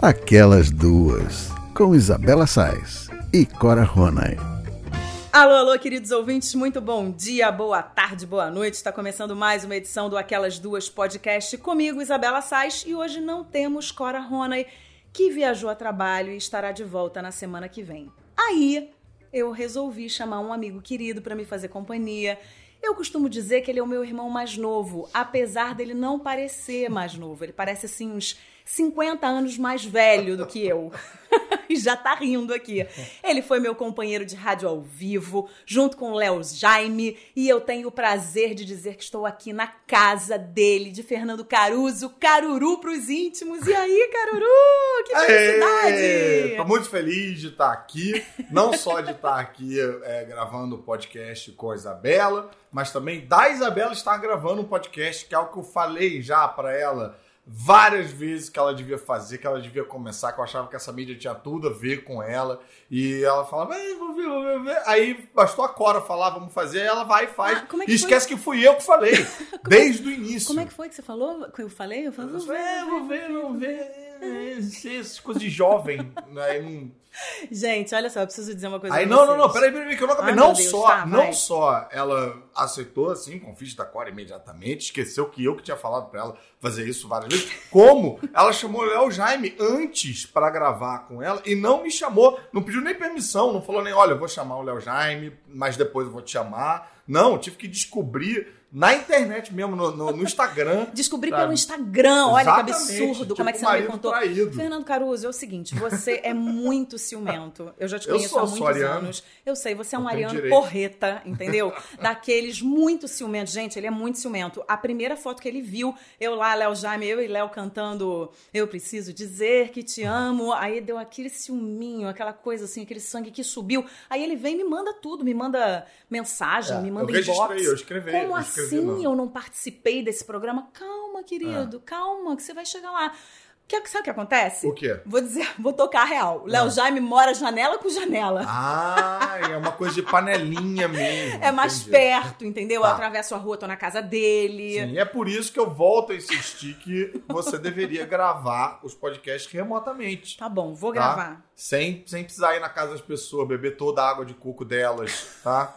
Aquelas Duas, com Isabela Sais e Cora Ronay. Alô, alô, queridos ouvintes, muito bom dia, boa tarde, boa noite. Está começando mais uma edição do Aquelas Duas Podcast comigo, Isabela Sais, e hoje não temos Cora Ronay, que viajou a trabalho e estará de volta na semana que vem. Aí, eu resolvi chamar um amigo querido para me fazer companhia. Eu costumo dizer que ele é o meu irmão mais novo, apesar dele não parecer mais novo. Ele parece assim uns 50 anos mais velho do que eu. e já tá rindo aqui. Ele foi meu companheiro de rádio ao vivo, junto com o Léo Jaime, e eu tenho o prazer de dizer que estou aqui na casa dele, de Fernando Caruso, Caruru pros íntimos. E aí, Caruru? Que felicidade! Tô muito feliz de estar aqui, não só de estar aqui é, gravando o podcast com a Isabela, mas também da Isabela estar gravando um podcast, que é o que eu falei já para ela várias vezes que ela devia fazer, que ela devia começar, que eu achava que essa mídia tinha tudo a ver com ela. E ela falava, vou ver, vou ver. Aí bastou a Cora falar, vamos fazer, ela vai e faz. Ah, é e esquece que fui eu que falei, desde o início. Como é que foi que você falou? Que eu falei? Eu falei, vou ver, vou ver, vou ver. Essas coisas de jovem. Aí não Gente, olha só, eu preciso dizer uma coisa Aí, não, não, não, peraí, peraí, que eu não acabei. Ai, não, Deus, só, tá, não só ela aceitou, assim, com o da Cora imediatamente, esqueceu que eu que tinha falado pra ela fazer isso várias vezes, como ela chamou o Léo Jaime antes para gravar com ela e não me chamou, não pediu nem permissão, não falou nem, olha, eu vou chamar o Léo Jaime, mas depois eu vou te chamar. Não, tive que descobrir na internet mesmo, no, no, no Instagram. Descobri sabe? pelo Instagram, olha Exatamente, que absurdo. Tipo como é que você não me contou? Traído. Fernando Caruso, é o seguinte, você é muito ciumento. Eu já te conheço sou, há muitos anos. Eu sei, você é um ariano porreta, entendeu? Daqueles muito ciumentos. Gente, ele é muito ciumento. A primeira foto que ele viu, eu lá, Léo Jaime, eu e Léo cantando Eu Preciso Dizer Que Te Amo. Aí deu aquele ciúminho, aquela coisa assim, aquele sangue que subiu. Aí ele vem e me manda tudo, me manda mensagem, é, me manda eu inbox. Eu escrevi, Como eu assim? Assim eu não participei desse programa? Calma, querido, é. calma, que você vai chegar lá. Que, sabe o que acontece? O quê? Vou dizer, vou tocar a real. Léo ah. Jaime mora janela com janela. Ah, é uma coisa de panelinha mesmo. É mais entendi. perto, entendeu? Tá. Eu atravesso a rua, tô na casa dele. Sim, é por isso que eu volto a insistir que você deveria gravar os podcasts remotamente. Tá bom, vou tá? gravar. Sem, sem precisar ir na casa das pessoas, beber toda a água de coco delas, tá?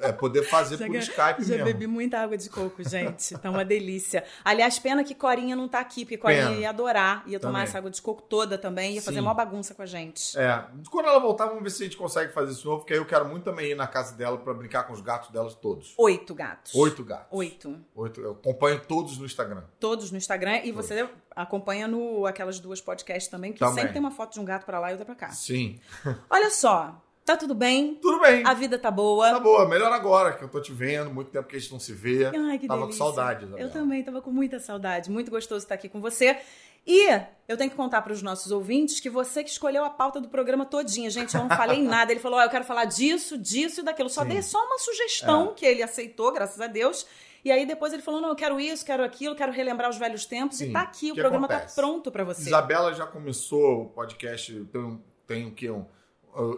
É poder fazer já, por Skype já mesmo. Já bebi muita água de coco, gente. Tá uma delícia. Aliás, pena que Corinha não tá aqui, porque Corinha pena. ia adorar. Ia tomar também. essa água de coco toda também. Ia Sim. fazer uma bagunça com a gente. É. Quando ela voltar, vamos ver se a gente consegue fazer isso novo, porque aí eu quero muito também ir na casa dela para brincar com os gatos delas todos. Oito gatos. Oito gatos. Oito. Oito. Eu acompanho todos no Instagram. Todos no Instagram. E todos. você acompanha no aquelas duas podcasts também, que também. sempre tem uma foto de um gato para lá e outra para cá. Sim. Olha só, Tá tudo bem? Tudo bem. A vida tá boa? Tá boa. Melhor agora que eu tô te vendo. Muito tempo que a gente não se vê. Ai, que tava delícia. com saudade, Isabela. Eu também tava com muita saudade. Muito gostoso estar aqui com você. E eu tenho que contar para os nossos ouvintes que você que escolheu a pauta do programa todinha. Gente, eu não falei nada. Ele falou: oh, eu quero falar disso, disso e daquilo. Só Sim. dei só uma sugestão é. que ele aceitou, graças a Deus. E aí depois ele falou: não, eu quero isso, quero aquilo, quero relembrar os velhos tempos. Sim. E tá aqui, o, o programa tá acontece? tá pronto para você. Isabela já começou o podcast, tem, tem o que? Um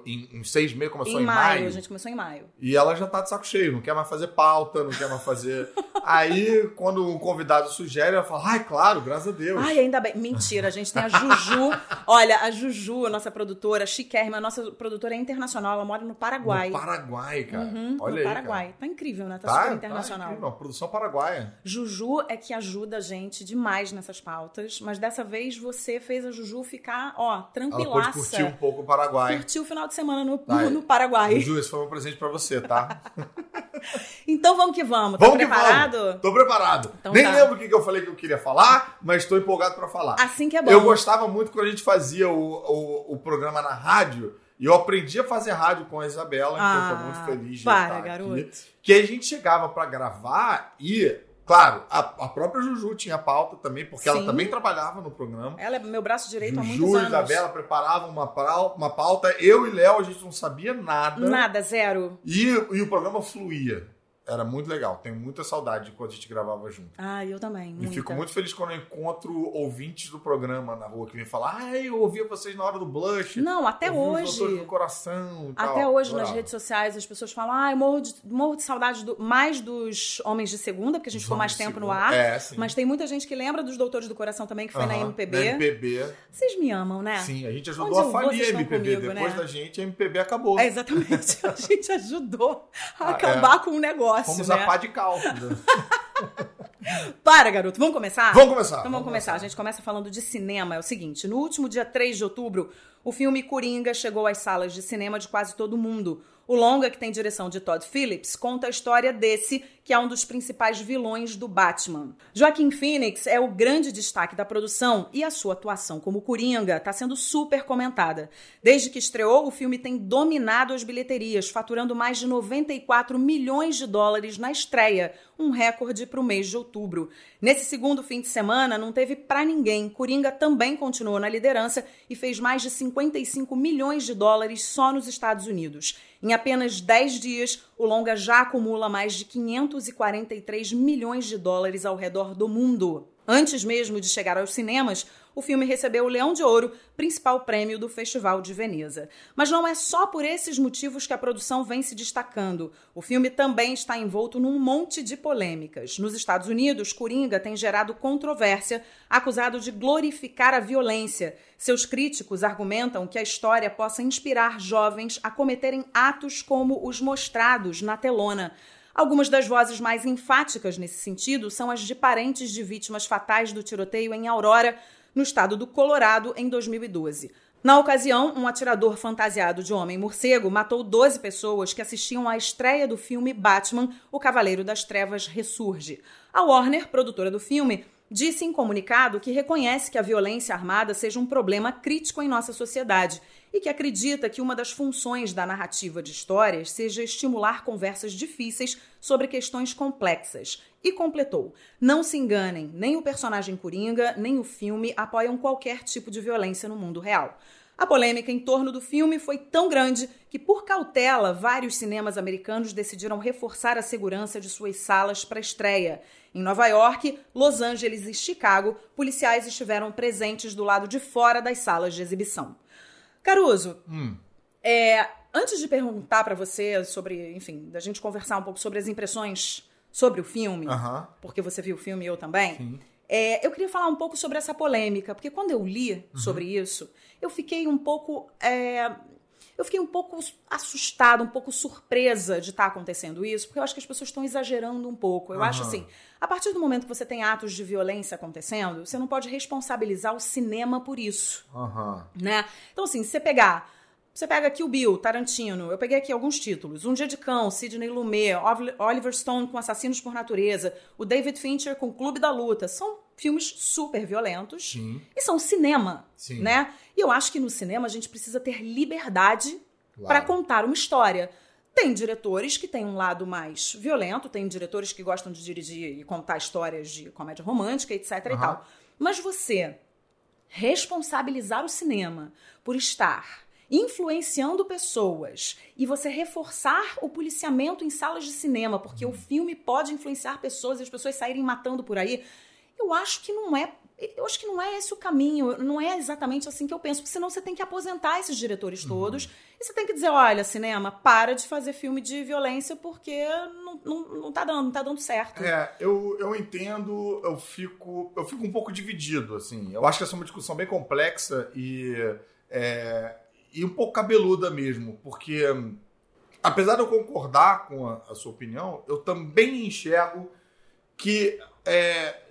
em, em seis meses, começou em, em maio, maio. A gente começou em maio. E ela já tá de saco cheio, não quer mais fazer pauta, não quer mais fazer. Aí, quando um convidado sugere, ela fala: ai, claro, graças a Deus. Ai, ainda bem. Mentira, a gente tem a Juju. Olha, a Juju, a nossa produtora, chiquérrima, a nossa produtora é internacional, ela mora no Paraguai. No Paraguai, cara. Uhum, Olha no aí, Paraguai. Cara. Tá incrível, né? Tá, tá super tá internacional. Tá incrível, produção paraguaia. Juju é que ajuda a gente demais nessas pautas, mas dessa vez você fez a Juju ficar, ó, tranquilaça. Ela pode curtir um pouco o Paraguai. Curtiu final de semana no no, no Paraguai. Ju, esse foi um presente para você, tá? então vamos que vamos. Tá vamos preparado? Vamos. Tô preparado. Então Nem tá. lembro o que eu falei que eu queria falar, mas estou empolgado para falar. Assim que é bom. Eu gostava muito quando a gente fazia o, o, o programa na rádio. E eu aprendi a fazer rádio com a Isabela, ah, então tô muito feliz de para, estar garoto. aqui. Que a gente chegava para gravar e Claro, a, a, própria Juju tinha pauta também, porque Sim. ela também trabalhava no programa. Ela é meu braço direito Juju há muitos anos. Juju e Isabela preparavam uma, uma pauta. Eu e Léo, a gente não sabia nada. Nada, zero. E, e o programa fluía. Era muito legal. Tenho muita saudade de quando a gente gravava junto. Ah, eu também. E fico muito feliz quando eu encontro ouvintes do programa na rua que vêm falar: Ah, eu ouvia vocês na hora do blush. Não, até hoje. do coração. até tal. hoje nas redes sociais as pessoas falam: Ah, eu morro de, morro de saudade do, mais dos Homens de Segunda, porque a gente ficou mais tempo no ar. É, sim. Mas tem muita gente que lembra dos Doutores do Coração também, que foi na MPB. Na MPB. Vocês me amam, né? Sim, a gente ajudou Onde a falir a MPB. Comigo, Depois né? da gente, a MPB acabou. É, exatamente. a gente ajudou a ah, acabar é. com o negócio. Fomos né? a pá de cal. Para, garoto. Vamos começar? Vamos começar. Então vamos, vamos começar. começar. A gente começa falando de cinema. É o seguinte: no último dia 3 de outubro, o filme Coringa chegou às salas de cinema de quase todo mundo. O longa, que tem direção de Todd Phillips, conta a história desse, que é um dos principais vilões do Batman. Joaquim Phoenix é o grande destaque da produção e a sua atuação como Coringa está sendo super comentada. Desde que estreou, o filme tem dominado as bilheterias, faturando mais de 94 milhões de dólares na estreia, um recorde para o mês de outubro. Nesse segundo fim de semana, não teve para ninguém. Coringa também continuou na liderança e fez mais de 55 milhões de dólares só nos Estados Unidos. Em apenas 10 dias, o longa já acumula mais de 543 milhões de dólares ao redor do mundo. Antes mesmo de chegar aos cinemas, o filme recebeu o Leão de Ouro, principal prêmio do Festival de Veneza. Mas não é só por esses motivos que a produção vem se destacando. O filme também está envolto num monte de polêmicas. Nos Estados Unidos, Coringa tem gerado controvérsia, acusado de glorificar a violência. Seus críticos argumentam que a história possa inspirar jovens a cometerem atos como os mostrados na telona. Algumas das vozes mais enfáticas nesse sentido são as de parentes de vítimas fatais do tiroteio em Aurora, no estado do Colorado, em 2012. Na ocasião, um atirador fantasiado de homem-morcego matou 12 pessoas que assistiam à estreia do filme Batman, O Cavaleiro das Trevas Ressurge. A Warner, produtora do filme, disse em comunicado que reconhece que a violência armada seja um problema crítico em nossa sociedade e que acredita que uma das funções da narrativa de histórias seja estimular conversas difíceis sobre questões complexas. E completou: Não se enganem, nem o personagem Coringa, nem o filme apoiam qualquer tipo de violência no mundo real. A polêmica em torno do filme foi tão grande que, por cautela, vários cinemas americanos decidiram reforçar a segurança de suas salas para estreia. Em Nova York, Los Angeles e Chicago, policiais estiveram presentes do lado de fora das salas de exibição. Caruso, hum. é, antes de perguntar para você sobre, enfim, da gente conversar um pouco sobre as impressões sobre o filme, porque você viu o filme e eu também, é, eu queria falar um pouco sobre essa polêmica, porque quando eu li uhum. sobre isso, eu fiquei um pouco. É, eu fiquei um pouco assustada, um pouco surpresa de estar tá acontecendo isso, porque eu acho que as pessoas estão exagerando um pouco. Eu uhum. acho assim, a partir do momento que você tem atos de violência acontecendo, você não pode responsabilizar o cinema por isso. Uhum. Né? Então, assim, se você pegar. Você pega aqui o Bill, Tarantino, eu peguei aqui alguns títulos. Um Dia de Cão, Sidney Lumet, Oliver Stone com Assassinos por Natureza, o David Fincher com Clube da Luta. São filmes super violentos Sim. e são cinema, Sim. né? E eu acho que no cinema a gente precisa ter liberdade claro. para contar uma história. Tem diretores que têm um lado mais violento, tem diretores que gostam de dirigir e contar histórias de comédia romântica, etc uhum. e tal. Mas você responsabilizar o cinema por estar influenciando pessoas e você reforçar o policiamento em salas de cinema, porque uhum. o filme pode influenciar pessoas e as pessoas saírem matando por aí, eu acho que não é eu acho que não é esse o caminho, não é exatamente assim que eu penso, porque senão você tem que aposentar esses diretores uhum. todos uhum. e você tem que dizer, olha, cinema, para de fazer filme de violência porque não, não, não tá dando, não tá dando certo. É, eu, eu entendo, eu fico, eu fico um pouco dividido, assim. Eu acho que essa é uma discussão bem complexa e, é, e um pouco cabeluda mesmo, porque apesar de eu concordar com a, a sua opinião, eu também enxergo que é,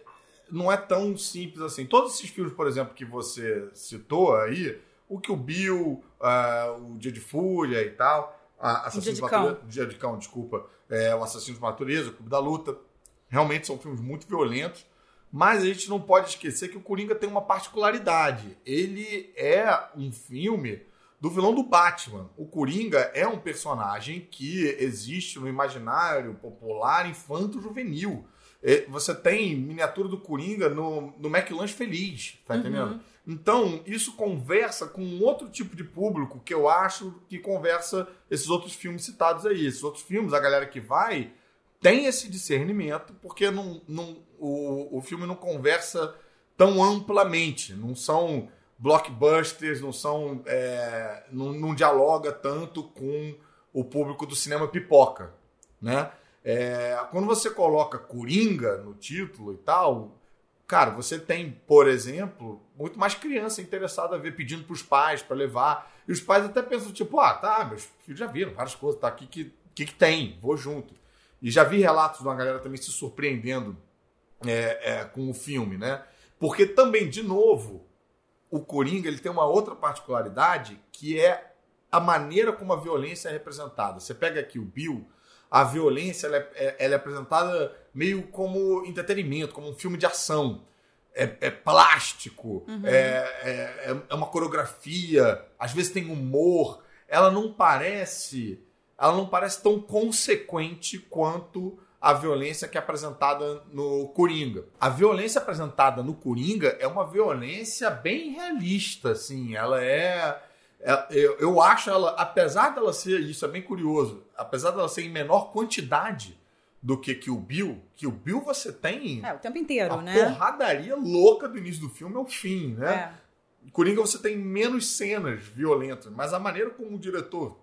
não é tão simples assim. Todos esses filmes, por exemplo, que você citou aí, o que o Bill, uh, o Dia de Fúria e tal, a Assassino Dia de Cão, Dia de Cão desculpa, é, o Assassino de Natureza, o Clube da Luta, realmente são filmes muito violentos, mas a gente não pode esquecer que o Coringa tem uma particularidade. Ele é um filme do vilão do Batman. O Coringa é um personagem que existe no imaginário popular infanto-juvenil. É, você tem miniatura do Coringa no, no McLanche Feliz, tá uhum. entendendo? Então, isso conversa com um outro tipo de público que eu acho que conversa esses outros filmes citados aí. Esses outros filmes, a galera que vai tem esse discernimento, porque não, não, o, o filme não conversa tão amplamente, não são blockbusters, não são. É, não, não, dialoga tanto com o público do cinema pipoca. Né? É, quando você coloca Coringa no título e tal, cara, você tem, por exemplo, muito mais criança interessada a ver, pedindo para os pais para levar. E os pais até pensam, tipo, ah, tá, meus filhos já viram várias coisas, tá aqui que, que, que tem, vou junto. E já vi relatos de uma galera também se surpreendendo é, é, com o filme, né? Porque também, de novo, o Coringa ele tem uma outra particularidade que é a maneira como a violência é representada. Você pega aqui o Bill, a violência ela é, é ela é apresentada meio como entretenimento, como um filme de ação. É, é plástico, uhum. é, é, é uma coreografia, às vezes tem humor. Ela não parece, ela não parece tão consequente quanto a violência que é apresentada no Coringa. A violência apresentada no Coringa é uma violência bem realista, assim. Ela é, é eu, eu acho ela, apesar dela ser, isso é bem curioso, apesar dela ser em menor quantidade do que que o Bill, que o Bill você tem é, o tempo inteiro, a né? porradaria louca do início do filme ao fim, né? É. Coringa você tem menos cenas violentas, mas a maneira como o diretor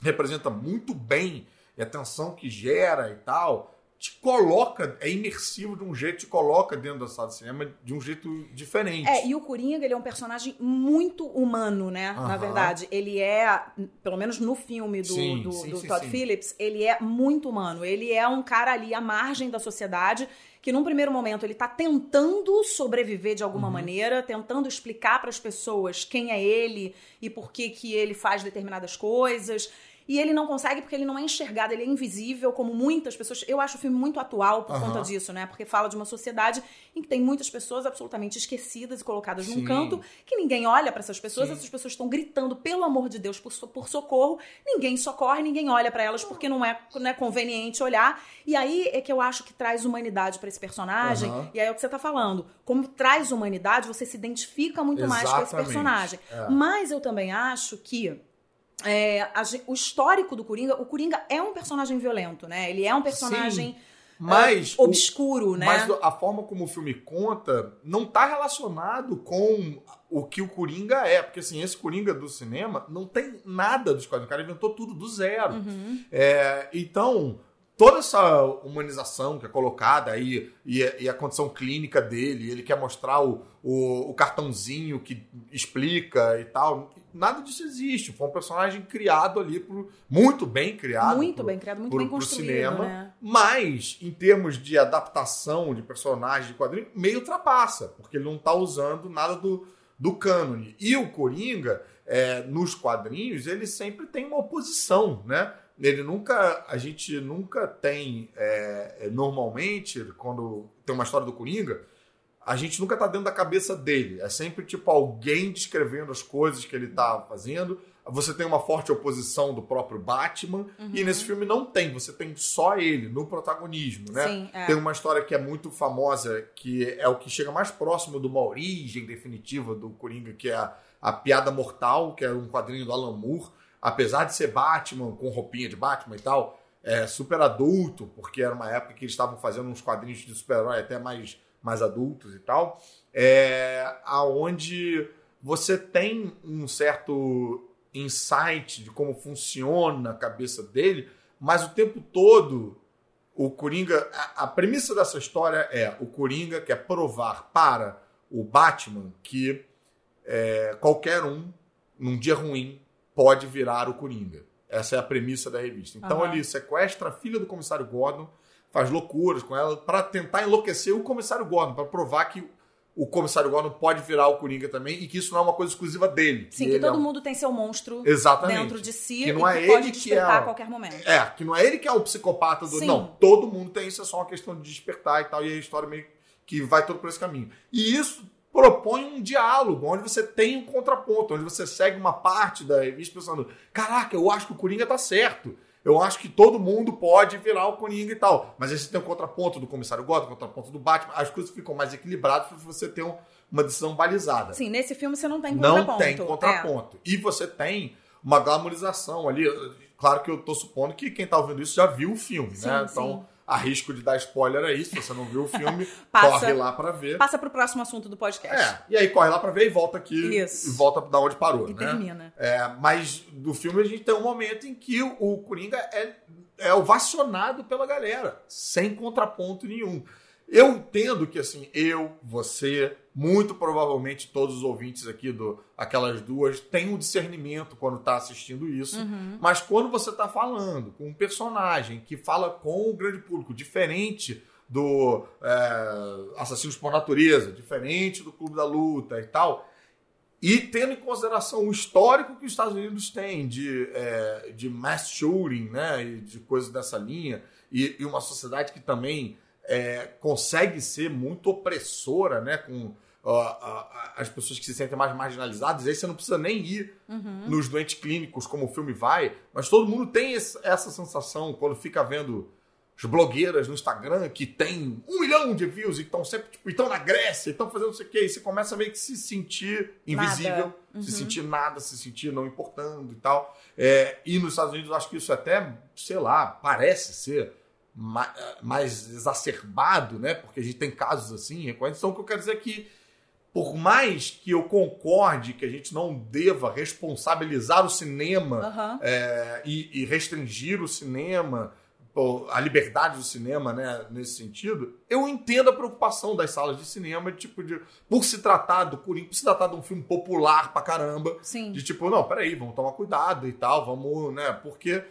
representa muito bem e a tensão que gera e tal, te coloca, é imersivo de um jeito, te coloca dentro da sala de cinema de um jeito diferente. É, e o Coringa, ele é um personagem muito humano, né? Uhum. Na verdade, ele é, pelo menos no filme do, sim, do, sim, do sim, Todd Phillips, ele é muito humano. Ele é um cara ali à margem da sociedade que num primeiro momento ele tá tentando sobreviver de alguma uhum. maneira, tentando explicar para as pessoas quem é ele e por que que ele faz determinadas coisas. E ele não consegue porque ele não é enxergado, ele é invisível, como muitas pessoas. Eu acho o filme muito atual por uhum. conta disso, né? Porque fala de uma sociedade em que tem muitas pessoas absolutamente esquecidas e colocadas Sim. num canto, que ninguém olha para essas pessoas, Sim. essas pessoas estão gritando, pelo amor de Deus, por, por socorro, ninguém socorre, ninguém olha para elas porque não é, não é conveniente olhar. E aí é que eu acho que traz humanidade para esse personagem, uhum. e aí é o que você tá falando. Como traz humanidade, você se identifica muito Exatamente. mais com esse personagem. É. Mas eu também acho que é, a, o histórico do Coringa, o Coringa é um personagem violento, né? Ele é um personagem. Sim, mas uh, obscuro, o, né? Mas a forma como o filme conta não está relacionado com o que o Coringa é. Porque, assim, esse Coringa do cinema não tem nada dos quadrinhos. O cara inventou tudo do zero. Uhum. É, então, toda essa humanização que é colocada aí e, e, a condição clínica dele, ele quer mostrar o, o, o, cartãozinho que explica e tal. Nada disso existe. Foi um personagem criado ali, por, muito bem criado. Muito pro, bem criado, muito pro, bem construído. Cinema, né? Mas, em termos de adaptação de personagem de quadrinho, meio ultrapassa, porque ele não está usando nada do, do cânone. E o Coringa, é, nos quadrinhos, ele sempre tem uma oposição, né? ele nunca. A gente nunca tem. É, é, normalmente, quando tem uma história do Coringa, a gente nunca tá dentro da cabeça dele. É sempre tipo alguém descrevendo as coisas que ele tá fazendo. Você tem uma forte oposição do próprio Batman. Uhum. E nesse filme não tem. Você tem só ele no protagonismo, né? Sim, é. Tem uma história que é muito famosa, que é o que chega mais próximo de uma origem definitiva do Coringa, que é a, a Piada Mortal, que é um quadrinho do Alan Moore apesar de ser Batman, com roupinha de Batman e tal, é super adulto, porque era uma época que eles estavam fazendo uns quadrinhos de super-herói até mais, mais adultos e tal, é, aonde você tem um certo insight de como funciona a cabeça dele, mas o tempo todo o Coringa. A, a premissa dessa história é o Coringa quer provar para o Batman que é, qualquer um, num dia ruim, pode virar o Coringa. Essa é a premissa da revista. Então uhum. ele sequestra a filha do comissário Gordon, faz loucuras com ela para tentar enlouquecer o comissário Gordon, para provar que o comissário Gordon pode virar o Coringa também e que isso não é uma coisa exclusiva dele. Sim, que, que todo é um... mundo tem seu monstro Exatamente. dentro de si que não é que ele pode que é a qualquer momento. É, que não é ele que é o psicopata do. Sim. Não, todo mundo tem isso, é só uma questão de despertar e tal, e a história meio que vai todo por esse caminho. E isso propõe um diálogo, onde você tem um contraponto, onde você segue uma parte da revista pensando: caraca, eu acho que o Coringa tá certo. Eu acho que todo mundo pode virar o Coringa e tal. Mas aí você tem o contraponto do comissário Gordon, o contraponto do Batman. As coisas ficam mais equilibradas para você ter um, uma decisão balizada. Sim, nesse filme você não tem contraponto. Não tem contraponto. É. E você tem uma glamorização ali. Claro que eu tô supondo que quem tá ouvindo isso já viu o filme, sim, né? Então, sim arrisco de dar spoiler aí, se você não viu o filme, passa, corre lá para ver. Passa pro próximo assunto do podcast. É, e aí corre lá para ver e volta aqui Isso. e volta da onde parou, e né? termina. É, mas do filme a gente tem um momento em que o Coringa é, é ovacionado pela galera, sem contraponto nenhum. Eu entendo que, assim, eu, você, muito provavelmente todos os ouvintes aqui do Aquelas Duas têm um discernimento quando está assistindo isso. Uhum. Mas quando você está falando com um personagem que fala com o grande público, diferente do é, Assassinos por Natureza, diferente do Clube da Luta e tal, e tendo em consideração o histórico que os Estados Unidos têm de, é, de mass shooting, né, e de coisas dessa linha, e, e uma sociedade que também é, consegue ser muito opressora, né? Com as pessoas que se sentem mais marginalizadas. Aí você não precisa nem ir uhum. nos doentes clínicos, como o filme vai, mas todo mundo tem esse, essa sensação quando fica vendo as blogueiras no Instagram que tem um milhão de views e estão sempre tipo, estão na Grécia, estão fazendo não sei o quê, e você começa a meio que se sentir invisível, uhum. se sentir nada, se sentir não importando e tal. É, e nos Estados Unidos eu acho que isso até, sei lá, parece ser mais exacerbado, né? Porque a gente tem casos assim, recorrentes. Então, o que eu quero dizer é que, por mais que eu concorde que a gente não deva responsabilizar o cinema uhum. é, e, e, restringir o cinema, a liberdade do cinema, né, nesse sentido, eu entendo a preocupação das salas de cinema, tipo, de, por se tratar do Coringa, por se tratar de um filme popular pra caramba, Sim. de tipo, não, peraí, vamos tomar cuidado e tal, vamos, né, porque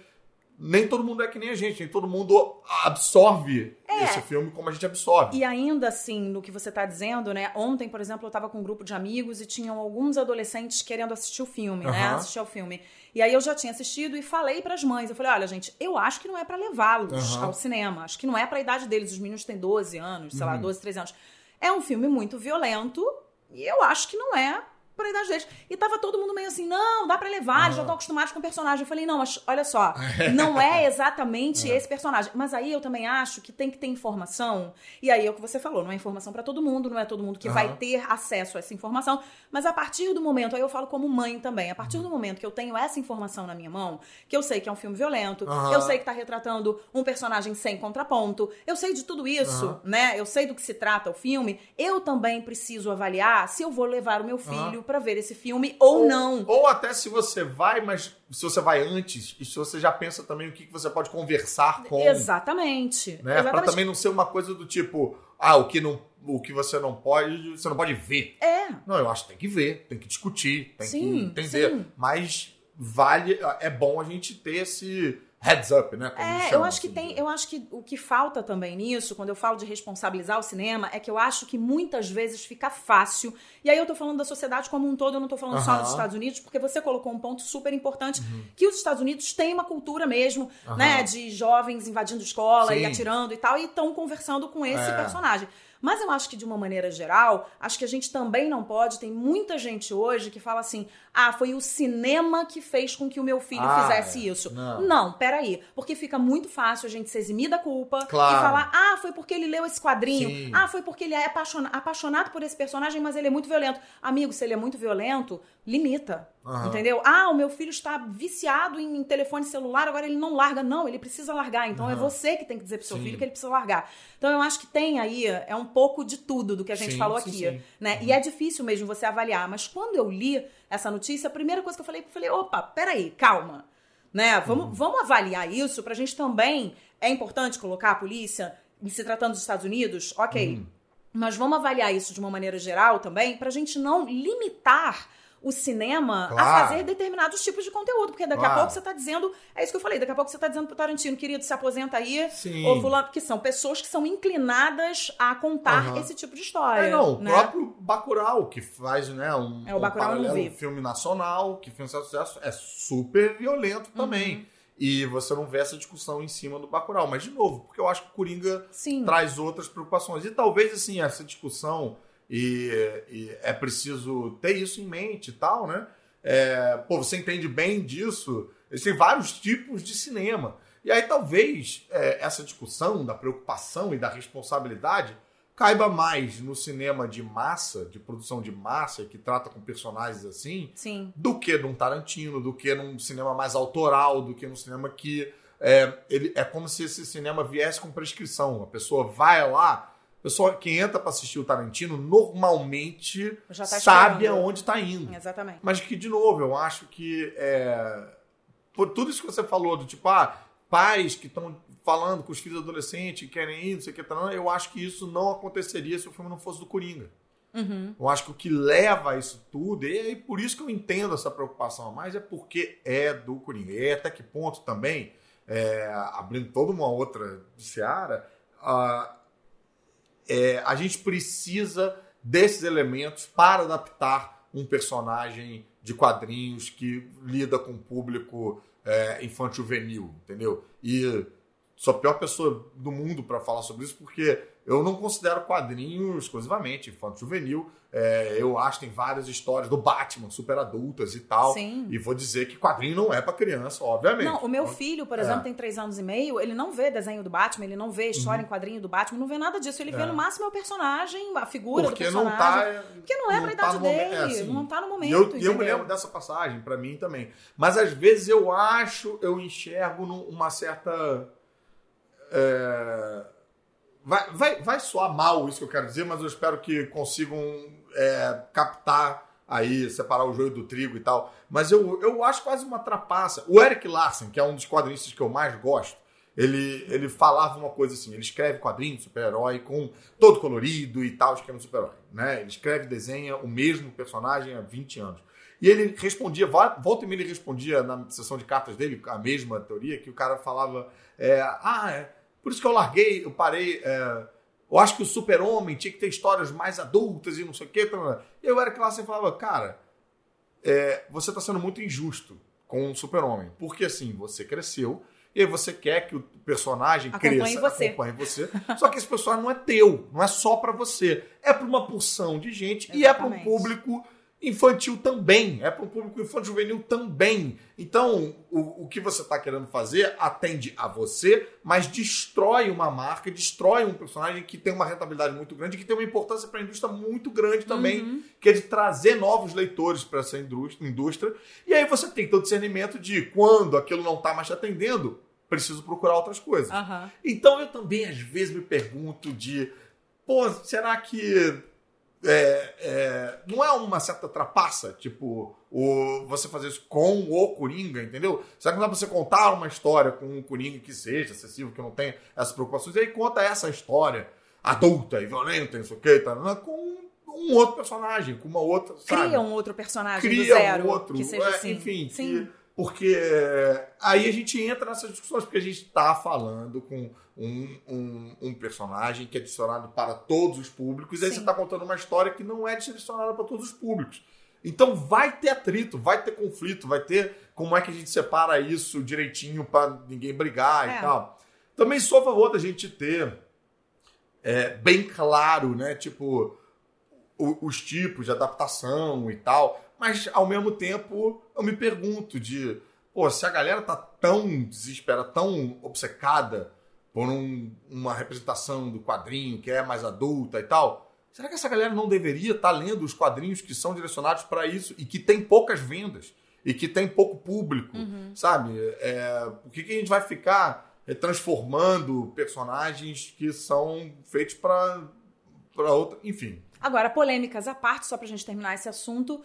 nem todo mundo é que nem a gente, nem todo mundo absorve é. esse filme como a gente absorve. E ainda assim, no que você está dizendo, né? Ontem, por exemplo, eu estava com um grupo de amigos e tinham alguns adolescentes querendo assistir o filme, né? Assistir ao filme. E aí eu já tinha assistido e falei para as mães, eu falei, olha, gente, eu acho que não é para levá-los ao cinema, acho que não é para a idade deles, os meninos têm 12 anos, sei uhum. lá, 12, 13 anos. É um filme muito violento e eu acho que não é por idade deles. E tava todo mundo meio assim, não, dá para levar, eles já estão acostumados com o personagem. Eu falei, não, mas olha só, não é exatamente é. esse personagem. Mas aí eu também acho que tem que ter informação. E aí é o que você falou, não é informação para todo mundo, não é todo mundo que uhum. vai ter acesso a essa informação. Mas a partir do momento, aí eu falo como mãe também, a partir uhum. do momento que eu tenho essa informação na minha mão, que eu sei que é um filme violento, uhum. eu sei que tá retratando um personagem sem contraponto, eu sei de tudo isso, né? Eu sei do que se trata o filme, eu também preciso avaliar se eu vou levar o meu filho para ver esse filme ou, ou, não. Ou até se você vai, mas se você vai antes, e se você já pensa também o que você pode conversar com. Exatamente. Né? Para também não ser uma coisa do tipo, ah, o que não o que você não pode, você não pode ver. É. Não, eu acho que tem que ver, tem que discutir, tem sim, que entender. Sim. Mas vale, é bom a gente ter esse heads up, né? Como é, eu acho que assim, tem, eu acho que o que falta também nisso, quando eu falo de responsabilizar o cinema, é que eu acho que muitas vezes fica fácil. E aí eu tô falando da sociedade como um todo, eu não tô falando só dos Estados Unidos, porque você colocou um ponto super importante, uhum. que os Estados Unidos têm uma cultura mesmo, né, de jovens invadindo escola Sim. e atirando e tal, e estão conversando com esse é. personagem. Mas eu acho que, de uma maneira geral, acho que a gente também não pode. Tem muita gente hoje que fala assim: ah, foi o cinema que fez com que o meu filho ah, fizesse é. isso. Não. não, peraí. Porque fica muito fácil a gente se eximir da culpa claro. e falar: ah, foi porque ele leu esse quadrinho. Sim. Ah, foi porque ele é apaixonado, apaixonado por esse personagem, mas ele é muito violento. Amigo, se ele é muito violento, limita. Uhum. Entendeu? Ah, o meu filho está viciado em telefone celular, agora ele não larga. Não, ele precisa largar. Então uhum. é você que tem que dizer pro seu sim. filho que ele precisa largar. Então eu acho que tem aí, é um pouco de tudo do que a gente sim, falou aqui. Sim, né? Uhum. E é difícil mesmo você avaliar. Mas quando eu li essa notícia, a primeira coisa que eu falei, eu falei, opa, peraí, calma. Né? Vamos, uhum. vamos avaliar isso pra gente também. É importante colocar a polícia, em se tratando dos Estados Unidos, ok. Uhum. Mas vamos avaliar isso de uma maneira geral também, pra gente não limitar o cinema claro. a fazer determinados tipos de conteúdo. Porque daqui claro. a pouco você está dizendo. É isso que eu falei, daqui a pouco você está dizendo pro Tarantino, querido, se aposenta aí. Sim. Ou fulano, que são pessoas que são inclinadas a contar uhum. esse tipo de história. É, não, né? o próprio Bacurau, que faz, né, um, é, o Bacurau um, um filme nacional, que fez um sucesso, é super violento uhum. também. E você não vê essa discussão em cima do Bacurau. Mas, de novo, porque eu acho que o Coringa Sim. traz outras preocupações. E talvez, assim, essa discussão, e, e é preciso ter isso em mente e tal, né? É, pô, você entende bem disso. Existem vários tipos de cinema. E aí talvez é, essa discussão da preocupação e da responsabilidade caiba mais no cinema de massa, de produção de massa, que trata com personagens assim, Sim. do que num Tarantino, do que num cinema mais autoral, do que num cinema que é, ele, é como se esse cinema viesse com prescrição. A pessoa vai lá, pessoa que entra para assistir o Tarantino normalmente tá sabe aonde está indo. Exatamente. Mas que, de novo, eu acho que é, por tudo isso que você falou, do tipo, ah, pais que estão falando com os filhos adolescentes, que querem ir, não sei o que, tá, eu acho que isso não aconteceria se o filme não fosse do Coringa. Uhum. Eu acho que o que leva a isso tudo, e é por isso que eu entendo essa preocupação, mas é porque é do Coringa. E até que ponto também, é, abrindo toda uma outra seara, a, é, a gente precisa desses elementos para adaptar um personagem de quadrinhos que lida com o público é, infantil-juvenil, entendeu? E sou a pior pessoa do mundo para falar sobre isso, porque eu não considero quadrinhos exclusivamente infanto juvenil. É, eu acho que tem várias histórias do Batman, super adultas e tal. Sim. E vou dizer que quadrinho não é para criança, obviamente. Não, o meu filho, por exemplo, é. tem três anos e meio, ele não vê desenho do Batman, ele não vê história uhum. em quadrinho do Batman, não vê nada disso. Ele é. vê no máximo o personagem, a figura Porque do personagem. Não tá, porque não é não pra idade tá dele, é, assim, não tá no momento. E eu, eu, me lembro dessa passagem, para mim também. Mas às vezes eu acho, eu enxergo uma certa. É Vai, vai, vai soar mal isso que eu quero dizer, mas eu espero que consigam é, captar aí, separar o joio do trigo e tal. Mas eu, eu acho quase uma trapaça. O Eric Larsen, que é um dos quadrinistas que eu mais gosto, ele, ele falava uma coisa assim: ele escreve quadrinho de super-herói com todo colorido e tal, esquema de super-herói. Né? Ele escreve desenha o mesmo personagem há 20 anos. E ele respondia, volta e meia ele respondia na sessão de cartas dele, a mesma teoria, que o cara falava: é, Ah, é por isso que eu larguei, eu parei. É, eu acho que o super-homem tinha que ter histórias mais adultas e não sei o quê. E eu era que lá você falava, cara, é, você está sendo muito injusto com o super-homem. Porque assim, você cresceu e você quer que o personagem acompanhe cresça, você. acompanhe você. Só que esse personagem não é teu, não é só para você. É para uma porção de gente Exatamente. e é para um público infantil também, é para um público infantil juvenil também. Então, o, o que você está querendo fazer atende a você, mas destrói uma marca, destrói um personagem que tem uma rentabilidade muito grande, que tem uma importância para a indústria muito grande também, uhum. que é de trazer novos leitores para essa indústria. E aí você tem que ter o discernimento de quando aquilo não está mais te atendendo, preciso procurar outras coisas. Uhum. Então, eu também às vezes me pergunto de, pô, será que é, é, não é uma certa trapaça, tipo, o, você fazer isso com o Coringa, entendeu? Será que não dá pra você contar uma história com um Coringa que seja acessível, que não tenha essas preocupações? E aí conta essa história adulta e violenta, não sei o que, tá, com um outro personagem, com uma outra. Sabe? Cria um outro personagem Cria do zero. Um outro, que seja é, assim. Enfim, Sim. Que, porque aí a gente entra nessas discussões, porque a gente está falando com um, um, um, personagem que é direcionado para todos os públicos, e aí Sim. você está contando uma história que não é direcionada para todos os públicos. Então vai ter atrito, vai ter conflito, vai ter como é que a gente separa isso direitinho para ninguém brigar é. e tal. Também sou a favor da gente ter é, bem claro, né? Tipo, o, os tipos de adaptação e tal. Mas, ao mesmo tempo, eu me pergunto de... Pô, se a galera tá tão desesperada, tão obcecada por um, uma representação do quadrinho que é mais adulta e tal, será que essa galera não deveria estar tá lendo os quadrinhos que são direcionados para isso e que tem poucas vendas e que tem pouco público, uhum. sabe? É, por que, que a gente vai ficar transformando personagens que são feitos para outra. Enfim. Agora, polêmicas à parte, só para a gente terminar esse assunto.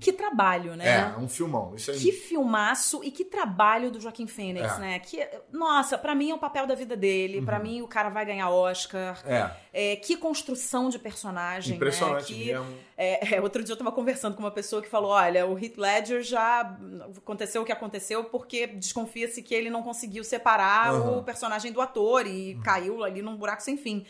Que trabalho, né? É, um filmão. Isso aí. Que filmaço e que trabalho do Joaquim Fênix, é. né? Que, nossa, para mim é o papel da vida dele. Uhum. para mim o cara vai ganhar Oscar. É. é que construção de personagem. Impressionante né? que, mesmo. É, é, outro dia eu tava conversando com uma pessoa que falou: olha, o Heath Ledger já aconteceu o que aconteceu porque desconfia-se que ele não conseguiu separar uhum. o personagem do ator e uhum. caiu ali num buraco sem fim.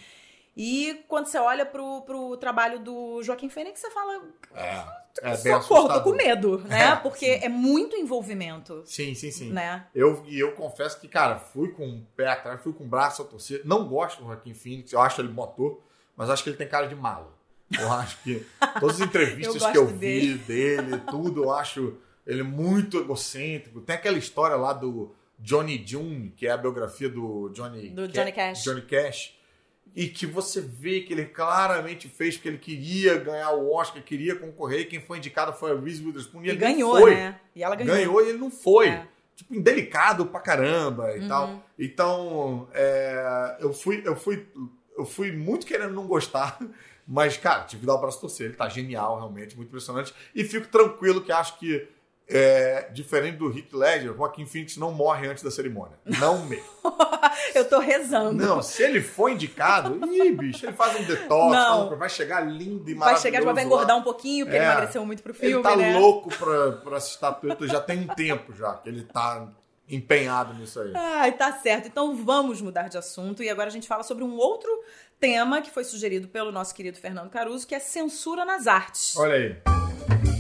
E quando você olha pro, pro trabalho do Joaquim Fênix, você fala. É, é Socorro, tô com medo, né? É, Porque sim. é muito envolvimento. Sim, sim, sim. Né? Eu, e eu confesso que, cara, fui com o pé atrás, fui com o braço a torcer. Não gosto do Joaquim Fênix, eu acho ele motor, mas acho que ele tem cara de malo. Eu acho que todas as entrevistas eu que eu vi dele. dele, tudo, eu acho ele muito egocêntrico. Tem aquela história lá do Johnny June, que é a biografia do Johnny, do Johnny Cash. Johnny Cash e que você vê que ele claramente fez porque ele queria ganhar o Oscar, queria concorrer. Quem foi indicado foi a Reese Witherspoon e, e ele ganhou, foi. né? E ela ganhou. Ganhou e ele não foi. É. tipo, indelicado pra caramba e uhum. tal. Então, é, eu, fui, eu, fui, eu fui muito querendo não gostar, mas, cara, tive que dar o braço torcer. Ele tá genial, realmente, muito impressionante. E fico tranquilo que acho que é, diferente do Heath Ledger, Joaquim Phoenix não morre antes da cerimônia. Não mesmo. eu tô rezando. Não, se ele for indicado, ih, bicho, ele faz um detox, não. vai chegar lindo e maravilhoso. Vai chegar, vai engordar um pouquinho, porque é, ele emagreceu muito pro filme, Ele tá né? louco pra, pra essa estatueta, já tem um tempo já, que ele tá empenhado nisso aí. Ai, tá certo. Então vamos mudar de assunto e agora a gente fala sobre um outro tema que foi sugerido pelo nosso querido Fernando Caruso, que é censura nas artes. Olha aí.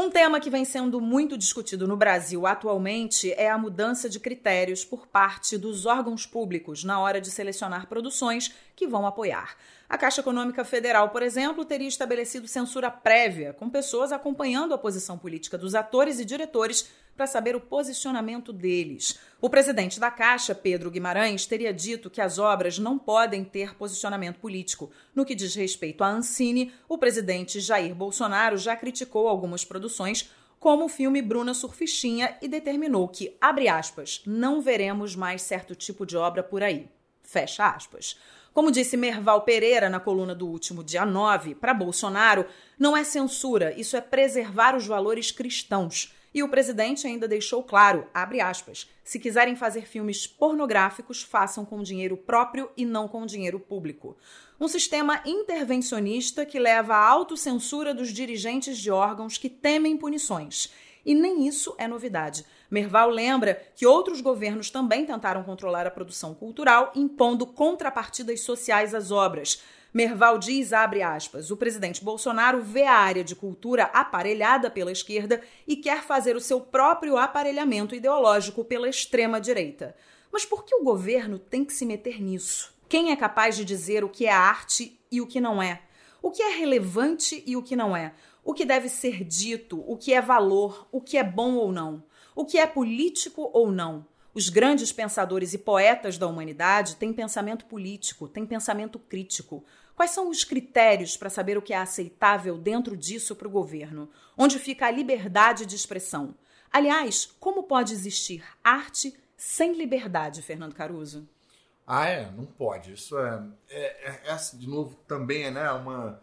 Um tema que vem sendo muito discutido no Brasil atualmente é a mudança de critérios por parte dos órgãos públicos na hora de selecionar produções que vão apoiar. A Caixa Econômica Federal, por exemplo, teria estabelecido censura prévia, com pessoas acompanhando a posição política dos atores e diretores para saber o posicionamento deles. O presidente da Caixa, Pedro Guimarães, teria dito que as obras não podem ter posicionamento político. No que diz respeito à Ancine, o presidente Jair Bolsonaro já criticou algumas produções, como o filme Bruna Surfistinha, e determinou que, abre aspas, não veremos mais certo tipo de obra por aí. Fecha aspas. Como disse Merval Pereira na coluna do último dia 9, para Bolsonaro, não é censura, isso é preservar os valores cristãos. E o presidente ainda deixou claro, abre aspas, se quiserem fazer filmes pornográficos, façam com dinheiro próprio e não com dinheiro público. Um sistema intervencionista que leva à autocensura dos dirigentes de órgãos que temem punições. E nem isso é novidade. Merval lembra que outros governos também tentaram controlar a produção cultural, impondo contrapartidas sociais às obras. Merval diz, abre aspas, o presidente Bolsonaro vê a área de cultura aparelhada pela esquerda e quer fazer o seu próprio aparelhamento ideológico pela extrema direita. Mas por que o governo tem que se meter nisso? Quem é capaz de dizer o que é arte e o que não é? O que é relevante e o que não é? O que deve ser dito, o que é valor, o que é bom ou não? O que é político ou não? Os grandes pensadores e poetas da humanidade têm pensamento político, têm pensamento crítico. Quais são os critérios para saber o que é aceitável dentro disso para o governo? Onde fica a liberdade de expressão? Aliás, como pode existir arte sem liberdade, Fernando Caruso? Ah, é, não pode. Isso é, é, é essa de novo também é né, uma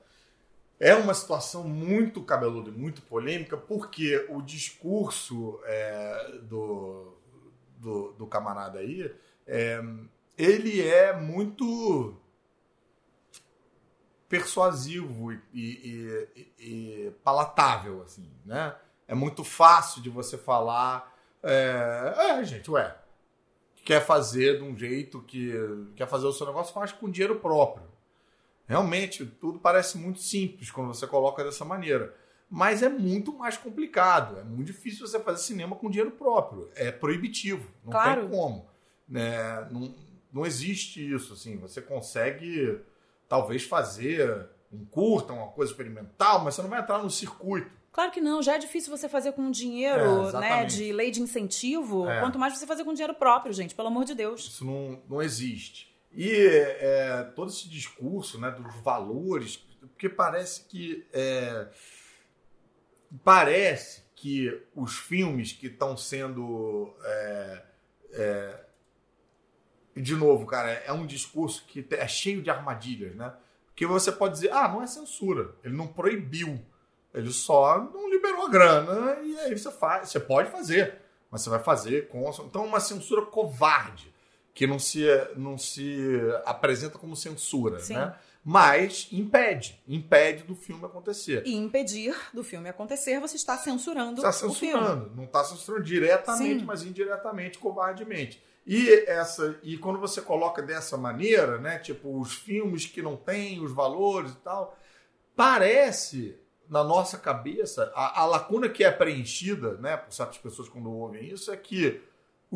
é uma situação muito cabeluda, muito polêmica, porque o discurso é, do do, do camarada aí, é, ele é muito persuasivo e, e, e, e, palatável, assim, né? É muito fácil de você falar, é, é, gente, ué, quer fazer de um jeito que quer fazer o seu negócio, faz com dinheiro próprio. Realmente, tudo parece muito simples quando você coloca dessa maneira mas é muito mais complicado. É muito difícil você fazer cinema com dinheiro próprio. É proibitivo. Não claro. tem como. Né? Não, não existe isso. Assim. Você consegue, talvez, fazer um curta, uma coisa experimental, mas você não vai entrar no circuito. Claro que não, já é difícil você fazer com dinheiro, é, né, de lei de incentivo, é. quanto mais você fazer com dinheiro próprio, gente, pelo amor de Deus. Isso não, não existe. E é, todo esse discurso né, dos valores, porque parece que é, parece que os filmes que estão sendo. É, é, de novo, cara, é um discurso que é cheio de armadilhas, né? Porque você pode dizer, ah, não é censura, ele não proibiu, ele só não liberou a grana e aí você faz, você pode fazer, mas você vai fazer com. Então, é uma censura covarde que não se, não se apresenta como censura, Sim. né? Mas impede, impede do filme acontecer. E impedir do filme acontecer, você está censurando está censurando, não está censurando diretamente, Sim. mas indiretamente, covardemente. E essa e quando você coloca dessa maneira, né, tipo os filmes que não têm os valores e tal, parece na nossa cabeça a, a lacuna que é preenchida, né, por certas pessoas quando ouvem isso é que